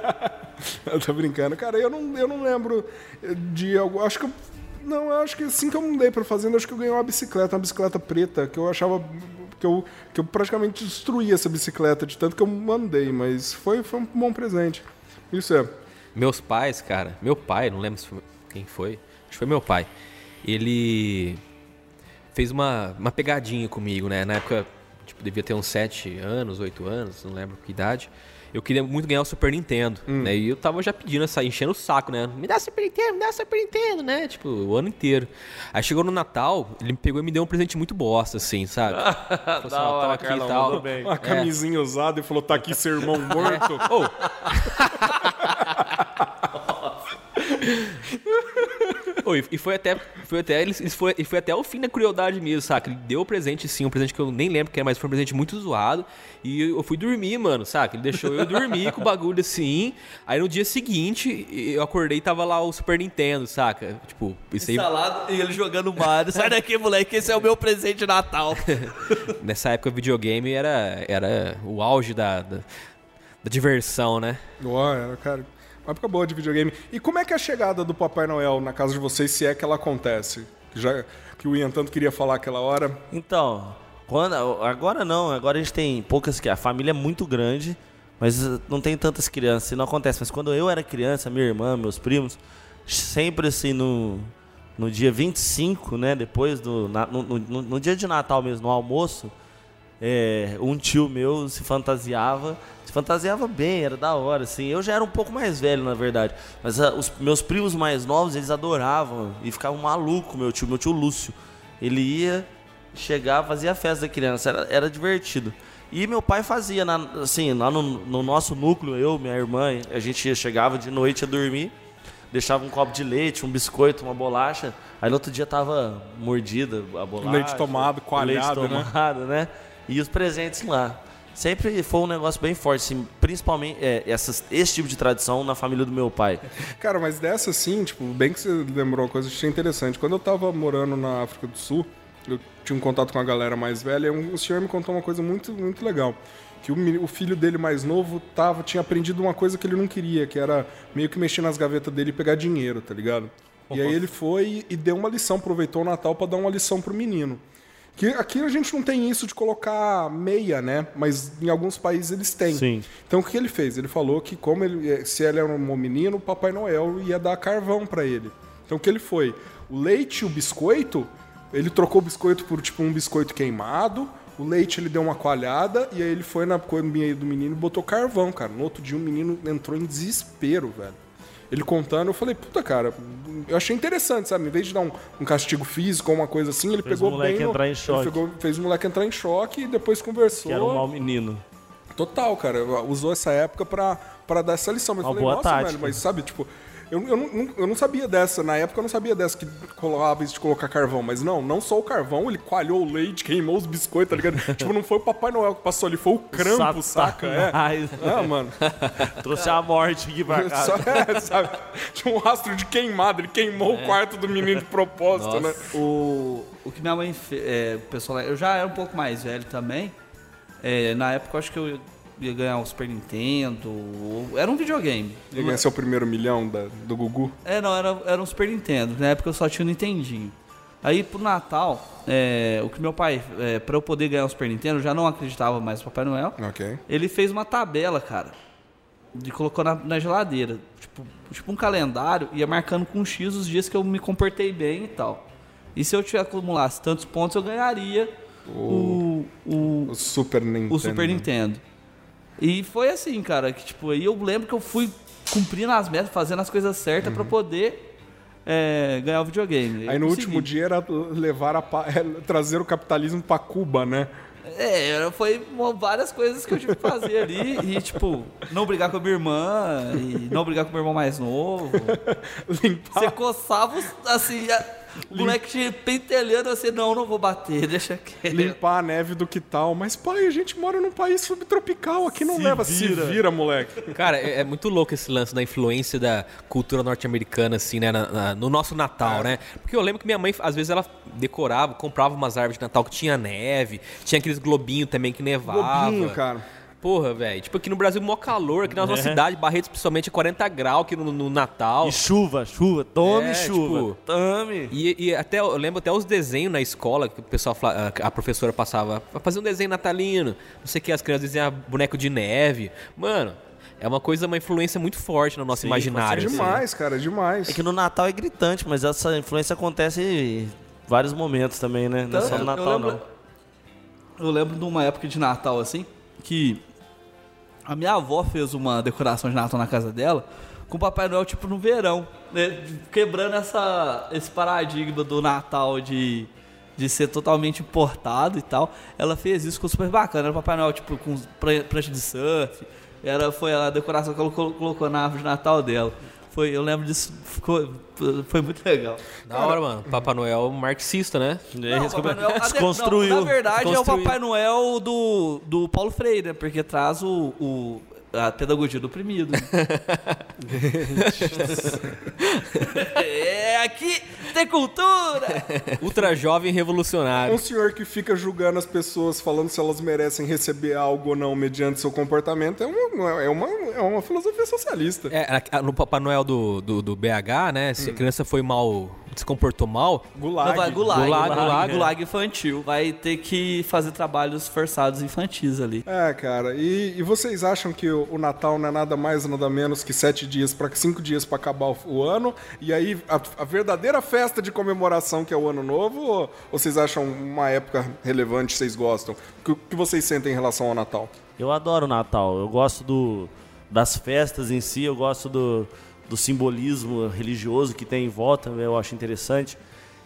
[SPEAKER 1] Eu tô brincando. Cara, eu não, eu não lembro de algo. Acho que eu. Não, eu acho que assim que eu mudei pra fazenda, acho que eu ganhei uma bicicleta, uma bicicleta preta, que eu achava. Que eu, que eu praticamente destruí essa bicicleta, de tanto que eu mandei, mas foi, foi um bom presente. Isso é.
[SPEAKER 4] Meus pais, cara, meu pai, não lembro se foi- quem foi, Acho que foi meu pai. Ele fez uma, uma pegadinha comigo, né? Na época, tipo, devia ter uns 7 anos, 8 anos, não lembro que idade. Eu queria muito ganhar o Super Nintendo, né? E eu tava já pedindo essa, enchendo o saco, né? Me dá Super Nintendo, me dá Super Nintendo, né? Tipo, o ano inteiro. Aí chegou no Natal, ele me pegou e me deu um presente muito bosta, assim, sabe? Falou assim, ó, toma aqui e tal.
[SPEAKER 3] bem.
[SPEAKER 1] Uma camisinha usada e falou: tá aqui seu irmão morto.
[SPEAKER 4] Ô, e- e foi até, foi até, ele, ele foi, e foi até o fim da crueldade mesmo, saca? Ele deu o presente, sim, um presente que eu nem lembro que era, mas foi um presente muito zoado. E eu fui dormir, mano, saca? Ele deixou eu dormir com o bagulho assim. Aí no dia seguinte, eu acordei e tava lá o Super Nintendo, saca? Tipo, isso aí.
[SPEAKER 2] Instalado e ele jogando Mario. Sai daqui, moleque, esse é o meu presente de Natal.
[SPEAKER 4] Nessa época, videogame era, era o auge da, da, da diversão, né?
[SPEAKER 1] Era, cara, uma época boa de videogame. E como é que é a chegada do Papai Noel na casa de vocês, se é que ela acontece? Que Já que o Ian tanto queria falar aquela hora.
[SPEAKER 3] Então, quando, agora não, agora a gente tem poucas a família é muito grande, mas não tem tantas crianças, não acontece. Mas quando eu era criança, minha irmã, meus primos, sempre assim no, no dia 25, né, depois do na- no, no- no dia de Natal mesmo, no almoço, é, um tio meu se fantasiava, se fantasiava bem, era da hora, assim. Eu já era um pouco mais velho, na verdade. Mas ah, os meus primos mais novos, eles adoravam e ficavam malucos, meu tio, meu tio Lúcio. Ele ia, chegava, fazia a festa da criança, era, era divertido. E meu pai fazia, na- assim, lá no, no nosso núcleo, eu, minha irmã, a gente chegava de noite a dormir, deixava um copo de leite, um biscoito, uma bolacha. Aí no outro dia tava mordida a bolacha.
[SPEAKER 1] Leite tomado, coalhado,
[SPEAKER 3] leite
[SPEAKER 1] né?
[SPEAKER 3] tomado, né? E os presentes lá. Sempre foi um negócio bem forte, assim, principalmente é, essas, esse tipo de tradição na família do meu pai.
[SPEAKER 1] Cara, mas dessa sim, tipo, bem que você lembrou uma coisa interessante. Quando eu tava morando na África do Sul, eu tinha um contato com a galera mais velha, e um- o senhor me contou uma coisa muito, muito legal. Que o, o filho dele mais novo tava, tinha aprendido uma coisa que ele não queria, que era meio que mexer nas gavetas dele e pegar dinheiro, tá ligado? E aí ele foi e deu uma lição, aproveitou o Natal pra dar uma lição pro menino. Que aqui a gente não tem isso de colocar meia, né? Mas em alguns países eles têm.
[SPEAKER 3] Sim.
[SPEAKER 1] Então o que ele fez? Ele falou que como ele, eh, se ele era um menino, o Papai Noel ia dar carvão pra ele. Então o que ele foi? O leite e o biscoito, ele trocou o biscoito por tipo um biscoito queimado. O leite ele deu uma coalhada e aí ele foi na combinha do menino e botou carvão, cara. No outro dia o menino entrou em desespero, velho. Ele contando, eu falei, puta, cara, eu achei interessante, sabe? Em vez de dar um, um castigo físico ou uma coisa assim, ele
[SPEAKER 3] Fez
[SPEAKER 1] pegou
[SPEAKER 3] o moleque
[SPEAKER 1] bem.
[SPEAKER 3] entrar em choque.
[SPEAKER 1] pegou- fez o moleque entrar em choque e depois conversou.
[SPEAKER 3] Que era um mau menino.
[SPEAKER 1] Total, cara. Usou essa época pra, pra dar essa lição. Mas eu
[SPEAKER 3] Uma
[SPEAKER 1] falei,
[SPEAKER 3] boa
[SPEAKER 1] nossa,
[SPEAKER 3] tática.
[SPEAKER 1] velho, mas sabe, tipo, eu, eu, não, eu não sabia dessa. Na época eu não sabia dessa que colava isso de colocar carvão. Mas não, não só o carvão, ele coalhou o leite, queimou os biscoitos, tá ligado? tipo, não foi o Papai Noel que passou ali, foi o crampo, saca? É. Ah, mano.
[SPEAKER 3] Trouxe a morte aqui pra casa.
[SPEAKER 1] Só, é, sabe? Tinha um rastro de queimado, ele queimou o quarto do menino de propósito, né?
[SPEAKER 2] O, o que minha mãe fez, é, pessoal, eu já era um pouco mais velho também. É, na época eu acho que eu ia ganhar um Super Nintendo. Era um videogame.
[SPEAKER 1] Ele ganhou seu primeiro milhão da- do Gugu.
[SPEAKER 2] É, não, era, era um Super Nintendo. Na época eu só tinha o Nintendinho. Aí pro Natal, é, o que meu pai, é, pra eu poder ganhar um Super Nintendo, eu já não acreditava mais no Papai Noel.
[SPEAKER 1] Ok.
[SPEAKER 2] Ele fez uma tabela, cara. E colocou na, na geladeira. Tipo, tipo um calendário, ia marcando com X os dias que eu me comportei bem e tal. E se eu tiver acumulasse tantos pontos, eu ganharia o, o,
[SPEAKER 1] O Super Nintendo.
[SPEAKER 2] o Super Nintendo. E foi assim, cara, que tipo, aí eu lembro que eu fui cumprindo as metas, fazendo as coisas certas pra poder é, ganhar o videogame. Eu
[SPEAKER 1] Aí no
[SPEAKER 2] consegui.
[SPEAKER 1] último dia era levar a é, trazer o capitalismo pra Cuba, né?
[SPEAKER 2] É, foi várias coisas que eu tive que fazer ali. E, tipo, não brigar com a minha irmã, e não brigar com o meu irmão mais novo.
[SPEAKER 1] Limpar
[SPEAKER 2] Você coçava, assim, a- o moleque te pentelhando, assim, não, não vou bater, deixa quieto.
[SPEAKER 1] limpar a neve do que tal. Mas, pai, a gente mora num país subtropical. Aqui não leva. Se vira, moleque.
[SPEAKER 4] Cara, é, é muito louco esse lance da influência da cultura norte-americana, assim, né? na- na- no nosso Natal, né? Porque eu lembro que minha mãe, às vezes, ela decorava, comprava umas árvores de Natal que tinha neve, tinha aqueles globinhos também que nevava.
[SPEAKER 1] Globinho, cara.
[SPEAKER 4] Porra, velho. Tipo, aqui no Brasil, mó calor, aqui na nossa cidade, Barretos, principalmente, é 40 graus aqui no, no Natal.
[SPEAKER 3] E chuva, chuva. Tome
[SPEAKER 4] É,
[SPEAKER 3] chuva.
[SPEAKER 4] tipo,
[SPEAKER 3] Tome.
[SPEAKER 4] E, e até eu lembro até os desenhos na escola que o pessoal fala- a professora passava "Vai fazer um desenho natalino, não sei o que as crianças desenhavam boneco de neve. Mano, É uma coisa, uma influência muito forte no nosso
[SPEAKER 3] Sim,
[SPEAKER 1] É
[SPEAKER 4] imaginário. assim.
[SPEAKER 1] demais, cara, é demais.
[SPEAKER 3] É que no Natal é gritante, mas essa influência acontece em vários momentos também, né? Não é só no Natal,
[SPEAKER 2] eu lembro,
[SPEAKER 3] não.
[SPEAKER 2] Eu lembro de uma época de Natal, assim, que a minha avó fez uma decoração de Natal na casa dela com o Papai Noel, tipo, no verão, né? Quebrando essa, esse paradigma do Natal de, de ser totalmente importado e tal. Ela fez isso, ficou super bacana. Era o Papai Noel, tipo, com pran- prancha de surf. Era, foi a decoração que ela colo- colocou na árvore de Natal dela. Foi, eu lembro disso, ficou, foi muito legal.
[SPEAKER 4] Da hora, mano. Papai Noel marxista, né?
[SPEAKER 2] Não, Papai Noel-
[SPEAKER 3] Desconstruiu.
[SPEAKER 2] não, na verdade, é o. Papai Noel do, do Paulo Freire, né? Porque traz o, o- a pedagogia do oprimido. é, aqui tem cultura!
[SPEAKER 4] Ultra jovem revolucionário.
[SPEAKER 1] Um senhor que fica julgando as pessoas, falando se elas merecem receber algo ou não mediante seu comportamento, é uma, é uma, é uma filosofia socialista.
[SPEAKER 4] É, no Papai Noel do, do, do BH, né? Se a criança foi mal, se comportou mal,
[SPEAKER 1] Gulag.
[SPEAKER 2] Não, vai gulag,
[SPEAKER 4] Gulag,
[SPEAKER 2] gulag,
[SPEAKER 4] gulag,
[SPEAKER 2] gulag, infantil. Vai ter que fazer trabalhos forçados infantis ali.
[SPEAKER 1] É, cara. E, e vocês acham que o, o Natal não é nada mais, nada menos que sete dias para cinco dias para acabar o, o ano? E aí a, a verdadeira festa de comemoração que é o Ano Novo? Ou, ou vocês acham uma época relevante? Vocês gostam? O que, que vocês sentem em relação ao Natal?
[SPEAKER 3] Eu adoro o Natal. Eu gosto do, das festas em si, eu gosto do, do simbolismo religioso que tem em volta, eu acho interessante.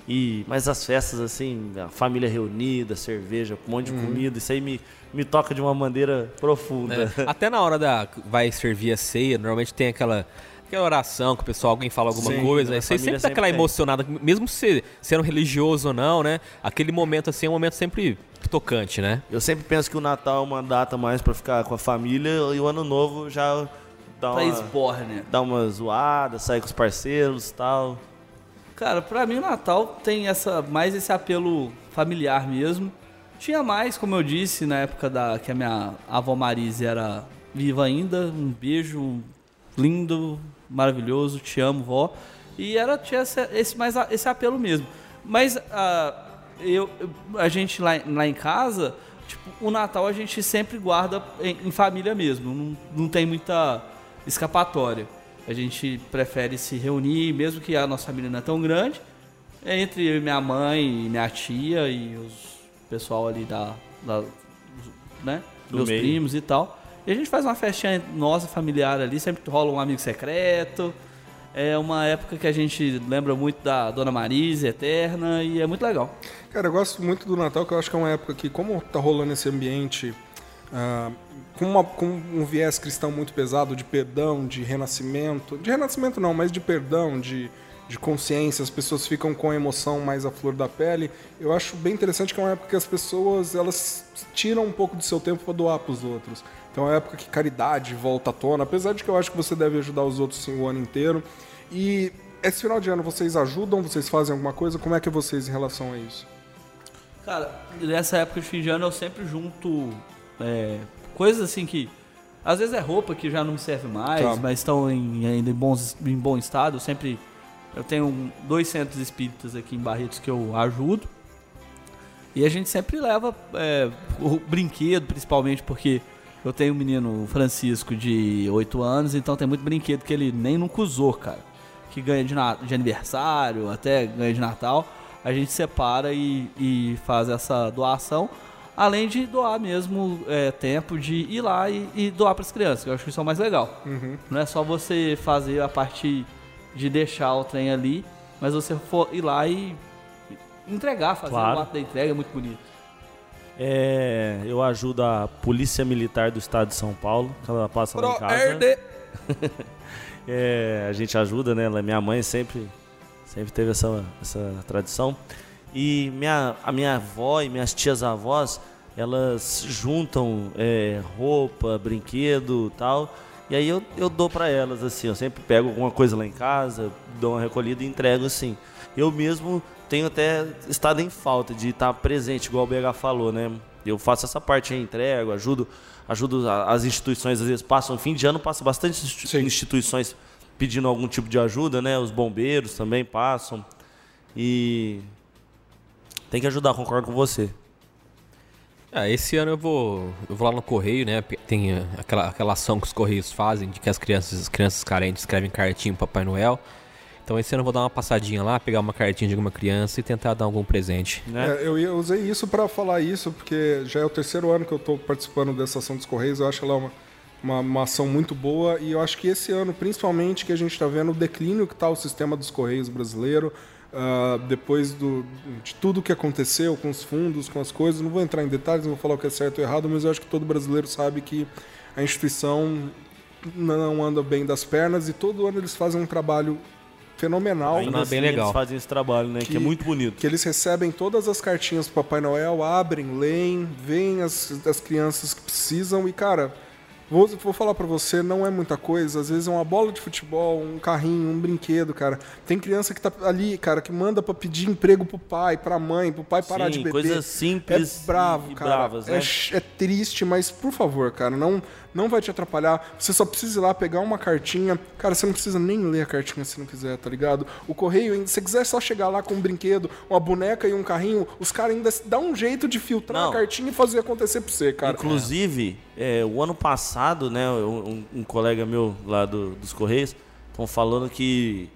[SPEAKER 3] E, mas as festas, assim, a família reunida, cerveja, um monte de comida, isso aí me, me toca de uma maneira profunda.
[SPEAKER 4] É, Até na hora da. Vai servir a ceia, normalmente tem aquela. Aquela oração que o pessoal, alguém fala alguma
[SPEAKER 3] Sim,
[SPEAKER 4] coisa, aí você sempre dá aquela
[SPEAKER 3] sempre tem.
[SPEAKER 4] emocionada, mesmo se sendo religioso ou não, né? Aquele momento assim é um momento sempre tocante, né?
[SPEAKER 3] Eu sempre penso que o Natal é uma data mais pra ficar com a família e o Ano Novo já dá
[SPEAKER 2] Pra
[SPEAKER 3] uma,
[SPEAKER 2] esborne.
[SPEAKER 3] dá uma zoada, sair com os parceiros e tal.
[SPEAKER 2] Cara, pra mim o Natal tem essa mais esse apelo familiar mesmo. Tinha mais, como eu disse, na época da que a minha avó Marise era viva ainda. Um beijo lindo, maravilhoso, te amo, vó. E era tinha esse, esse mais esse apelo mesmo. Mas ah, eu, a gente lá, em- lá em casa, tipo, o Natal a gente sempre guarda em, em família mesmo. Não, não tem muita escapatória. A gente prefere se reunir, mesmo que a nossa família não é tão grande, entre eu e minha mãe, e minha tia e os pessoal ali da, da né,
[SPEAKER 3] Do
[SPEAKER 2] meus
[SPEAKER 3] meio.
[SPEAKER 2] primos e tal. E a gente faz uma festinha nossa familiar ali, sempre rola um amigo secreto. É uma época que a gente lembra muito da Dona Marise, Eterna, e é muito legal.
[SPEAKER 1] Cara, eu gosto muito do Natal, que eu acho que é uma época que, como tá rolando esse ambiente ah, com, uma- com um viés cristão muito pesado de perdão, de renascimento, de renascimento não, mas de perdão, de, de consciência, as pessoas ficam com a emoção mais à flor da pele. Eu acho bem interessante que é uma época que as pessoas elas tiram um pouco do seu tempo para doar para os outros. Então é uma época que caridade volta à tona, apesar de que eu acho que você deve ajudar os outros sim, o ano inteiro. E esse final de ano vocês ajudam, vocês fazem alguma coisa? Como é que é vocês em relação a isso?
[SPEAKER 2] Cara, nessa época de fim de ano eu sempre junto é, coisas assim que. Às vezes é roupa que já não me serve mais,
[SPEAKER 1] Tá.
[SPEAKER 2] mas estão em, ainda em, bons, em bom estado. Eu sempre. Eu tenho dois centros espíritas aqui em Barretos que eu ajudo. E a gente sempre leva é, o brinquedo, principalmente porque eu tenho um menino Francisco de 8 anos, então tem muito brinquedo que ele nem nunca usou, cara. Que ganha de, de aniversário, até ganha de Natal. A gente separa e, e faz essa doação. Além de doar mesmo é, tempo de ir lá e, e doar para as crianças, que eu acho que isso é o mais legal. Não é só você fazer a parte de deixar o trem ali, mas você for ir lá e entregar, fazer
[SPEAKER 3] Claro.
[SPEAKER 2] o ato da entrega, é muito bonito.
[SPEAKER 3] É, eu ajudo a Polícia Militar do Estado de São Paulo, que ela passa lá em casa. É, a gente ajuda, né? Minha mãe sempre, sempre teve essa, essa tradição. E minha, a minha avó e minhas tias avós, elas juntam é, roupa, brinquedo tal. E aí eu, eu dou pra elas, assim. Eu sempre pego alguma coisa lá em casa, dou uma recolhida e entrego, assim. Eu mesmo tenho até estado em falta de estar presente, igual o BH falou, né? Eu faço essa parte aí, entrego, ajudo, ajudo as instituições, às vezes passam fim de ano, passa bastante
[SPEAKER 1] Sim.
[SPEAKER 3] instituições pedindo algum tipo de ajuda, né? Os bombeiros também passam. E tem que ajudar, concordo com você.
[SPEAKER 4] Ah, esse ano eu vou, eu vou lá no Correio, né? Tem eh, aquela, aquela ação que os Correios fazem de que as crianças, as crianças carentes escrevem cartinha pro Papai Noel. Então esse ano eu vou dar uma passadinha lá, pegar uma cartinha de alguma criança e tentar dar algum presente.
[SPEAKER 3] Né?
[SPEAKER 1] É, eu, usei isso pra falar isso, porque já é o terceiro ano que eu tô participando dessa ação dos Correios. Eu acho ela uma, uma, uma ação muito boa e eu acho que esse ano, principalmente, que a gente está vendo o declínio que está o sistema dos Correios brasileiro, ah, depois do, de tudo que aconteceu com os fundos, com as coisas. Não vou entrar em detalhes, não vou falar o que é certo ou errado, mas eu acho que todo brasileiro sabe que a instituição não anda bem das pernas e todo ano eles fazem um trabalho fenomenal
[SPEAKER 3] Ainda
[SPEAKER 4] bem
[SPEAKER 3] assim,
[SPEAKER 4] legal.
[SPEAKER 3] eles fazem esse trabalho, né? Que, é muito bonito.
[SPEAKER 1] que eles recebem todas as cartinhas do Papai Noel, abrem, leem, veem as, as crianças que precisam e, cara, vou, vou falar pra você, não é muita coisa. Às vezes é uma bola de futebol, um carrinho, um brinquedo, cara. Tem criança que tá ali, cara, que manda pra pedir emprego pro pai, pra mãe, pro pai parar
[SPEAKER 3] Sim,
[SPEAKER 1] de beber.
[SPEAKER 3] coisas simples
[SPEAKER 1] É bravo, cara.
[SPEAKER 3] bravas,
[SPEAKER 1] é,
[SPEAKER 3] né?
[SPEAKER 1] ch- é triste, mas por favor, cara, não, não vai te atrapalhar. Você só precisa ir lá pegar uma cartinha. Cara, você não precisa nem ler a cartinha se não quiser, tá ligado? O correio, se você quiser só chegar lá com um brinquedo, uma boneca e um carrinho, os caras ainda dão um jeito de filtrar
[SPEAKER 3] Não.
[SPEAKER 1] a cartinha e fazer acontecer pra você, cara.
[SPEAKER 3] Inclusive, é, o ano passado, né, um, um colega meu lá do- dos Correios estão falando que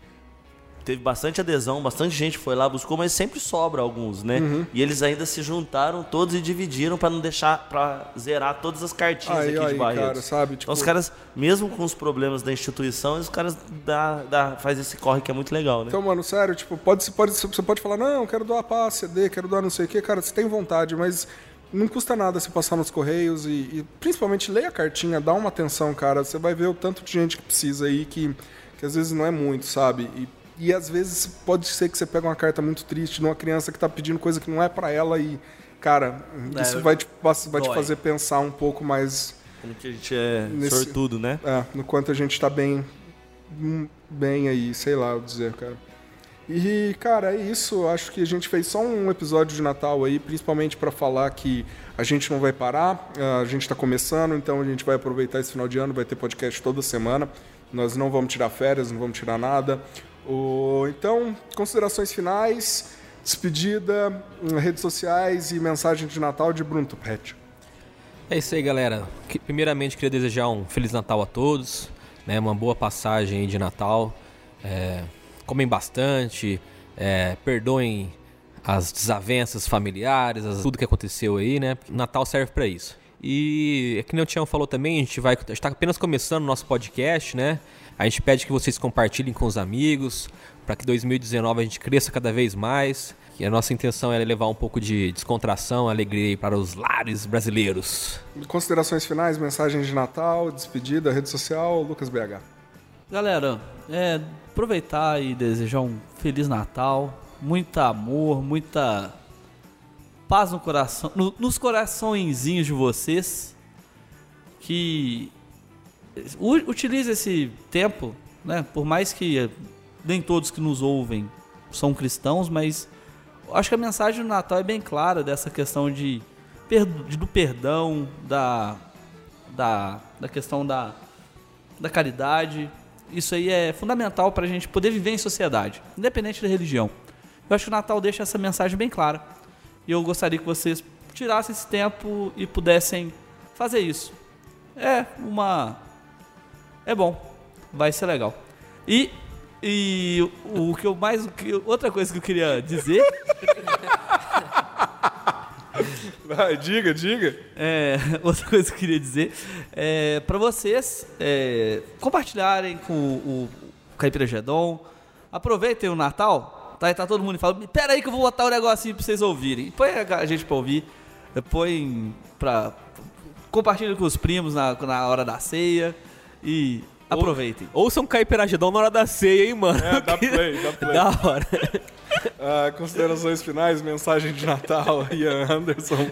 [SPEAKER 3] teve bastante adesão, bastante gente foi lá, buscou, mas sempre sobra alguns, né?
[SPEAKER 1] Uhum.
[SPEAKER 3] E eles ainda se juntaram todos e dividiram pra não deixar, pra zerar todas as cartinhas
[SPEAKER 1] Aí,
[SPEAKER 3] aqui de
[SPEAKER 1] aí,
[SPEAKER 3] Barretos.
[SPEAKER 1] cara, sabe?
[SPEAKER 3] Então
[SPEAKER 1] Tipo,
[SPEAKER 3] os caras, mesmo com os problemas da instituição, os caras dá, dá, faz esse corre que é muito legal, né?
[SPEAKER 1] Então, mano, sério, tipo, pode, você pode, você pode falar, não, quero doar pá, CD, quero doar não sei o quê, cara, você tem vontade, mas não custa nada você passar nos correios e, e principalmente leia a cartinha, dá uma atenção, cara. Você vai ver o tanto de gente que precisa aí que, que às vezes não é muito, sabe? E, e às vezes pode ser que você pega uma carta muito triste de uma criança que tá pedindo coisa que não é pra ela e, cara, isso vai, te, vai te fazer pensar um pouco mais
[SPEAKER 3] Como que a gente é
[SPEAKER 1] Nesse-
[SPEAKER 3] sortudo, né?
[SPEAKER 1] é, no quanto a gente tá bem, hum, bem aí, sei lá eu dizer, cara. E, cara, é isso. Acho que a gente fez só um episódio de Natal aí, principalmente pra falar que a gente não vai parar. A gente tá começando, então a gente vai aproveitar esse final de ano, vai ter podcast toda semana. Nós não vamos tirar férias, não vamos tirar nada. Então, considerações finais, despedida, hum, redes sociais e mensagem de Natal de Bruno Tupete.
[SPEAKER 4] É isso aí, galera. Primeiramente, queria desejar um Feliz Natal a todos, né? Uma boa passagem de Natal. É, comem bastante, é, perdoem as desavenças familiares, as- tudo que aconteceu aí, né? Natal serve pra isso. E é que nem o Tião falou também, a gente vai está apenas começando o nosso podcast, né? A gente pede que vocês compartilhem com os amigos, para que 2019 a gente cresça cada vez mais. E a nossa intenção é levar um pouco de descontração, alegria aí para os lares brasileiros.
[SPEAKER 1] Considerações finais, mensagem de Natal, despedida, rede social, Lucas BH.
[SPEAKER 2] Galera, é, aproveitar e desejar um Feliz Natal, muito amor, muita paz no coração, no- nos coraçõezinhos de vocês, que utilize esse tempo, né? Por mais que eh, nem todos que nos ouvem são cristãos, mas acho que a mensagem do Natal é bem clara dessa questão de- do perdão, da, da, da questão da, da caridade. Isso aí é fundamental para a gente poder viver em sociedade, independente da religião. Eu acho que o Natal deixa essa mensagem bem clara. E eu gostaria que vocês tirassem esse tempo e pudessem fazer isso. É uma. É bom. Vai ser legal. E. E o que eu mais. o que- Outra coisa que eu queria dizer
[SPEAKER 1] Vai, diga, diga.
[SPEAKER 2] É, outra coisa que eu queria dizer é para vocês é, compartilharem com o, o Caipira Gedon. Aproveitem o Natal, tá? Tá todo mundo falando, pera aí que eu vou botar o um negocinho pra vocês ouvirem. Põe a gente pra ouvir, põe pra... Compartilha com os primos na, na hora da ceia e aproveitem.
[SPEAKER 4] Ouçam um Caipiragedão na hora da ceia, hein, mano?
[SPEAKER 1] É, dá play, dá play.
[SPEAKER 4] da hora.
[SPEAKER 1] Ah, considerações finais, mensagem de Natal, Ian Anderson.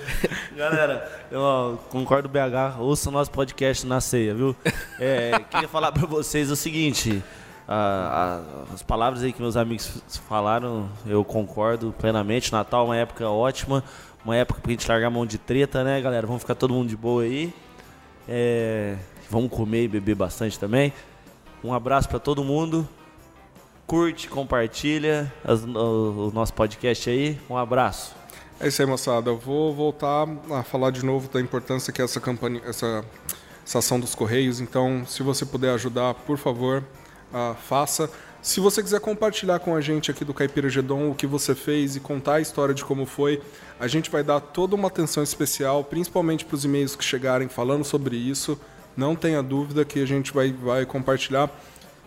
[SPEAKER 3] Galera, eu ó, concordo BH, ouça o nosso podcast na ceia, viu? É, queria falar pra vocês o seguinte, a- a- as palavras aí que meus amigos falaram, eu concordo plenamente. Natal é uma época ótima, uma época pra gente largar a mão de treta, né, galera? Vamos ficar todo mundo de boa aí. É, vamos comer e beber bastante também. Um abraço pra todo mundo. Curte, compartilha as- o, o nosso podcast aí. Um abraço.
[SPEAKER 1] É isso aí, moçada. Eu vou voltar a falar de novo da importância que é essa campanha, essa, essa ação dos Correios. Então, se você puder ajudar, por favor, ah, faça. Se você quiser compartilhar com a gente aqui do Caipira Gedon o que você fez e contar a história de como foi, a gente vai dar toda uma atenção especial, principalmente para os e-mails que chegarem falando sobre isso. Não tenha dúvida que a gente vai, vai compartilhar.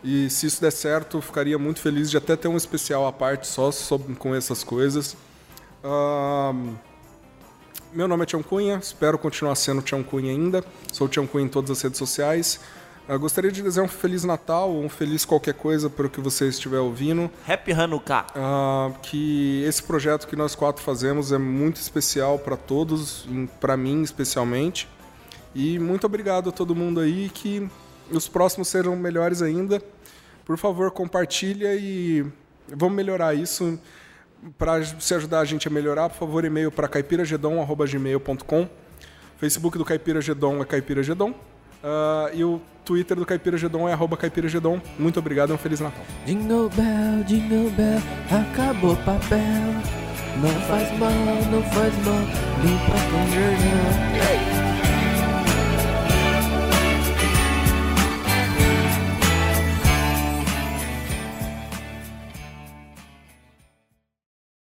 [SPEAKER 1] E se isso der certo, ficaria muito feliz de até ter um especial à parte só sobre, com essas coisas. Ahn, meu nome é Tião Cunha, espero continuar sendo Tião Cunha ainda. Sou Tião Cunha em todas as redes sociais. Ah, gostaria de desejar um Feliz Natal, um Feliz qualquer coisa para o que você estiver ouvindo.
[SPEAKER 3] Happy Hanukkah.
[SPEAKER 1] Ah, que esse projeto que nós quatro fazemos é muito especial para todos, para mim especialmente. E muito obrigado a todo mundo aí, que os próximos serão melhores ainda. Por favor, compartilha e vamos melhorar isso. Para se ajudar a gente a melhorar, por favor, e-mail para caipiragedon.gmail.com Facebook do Caipira Gedon é Caipira Gedon. Ah, e o Twitter do Caipira Gedon é arroba Caipira Gedon. Muito obrigado e um Feliz Natal.
[SPEAKER 8] Jingle bell, jingle bell, acabou papel. Não faz mal, não faz mal, limpa com jornal.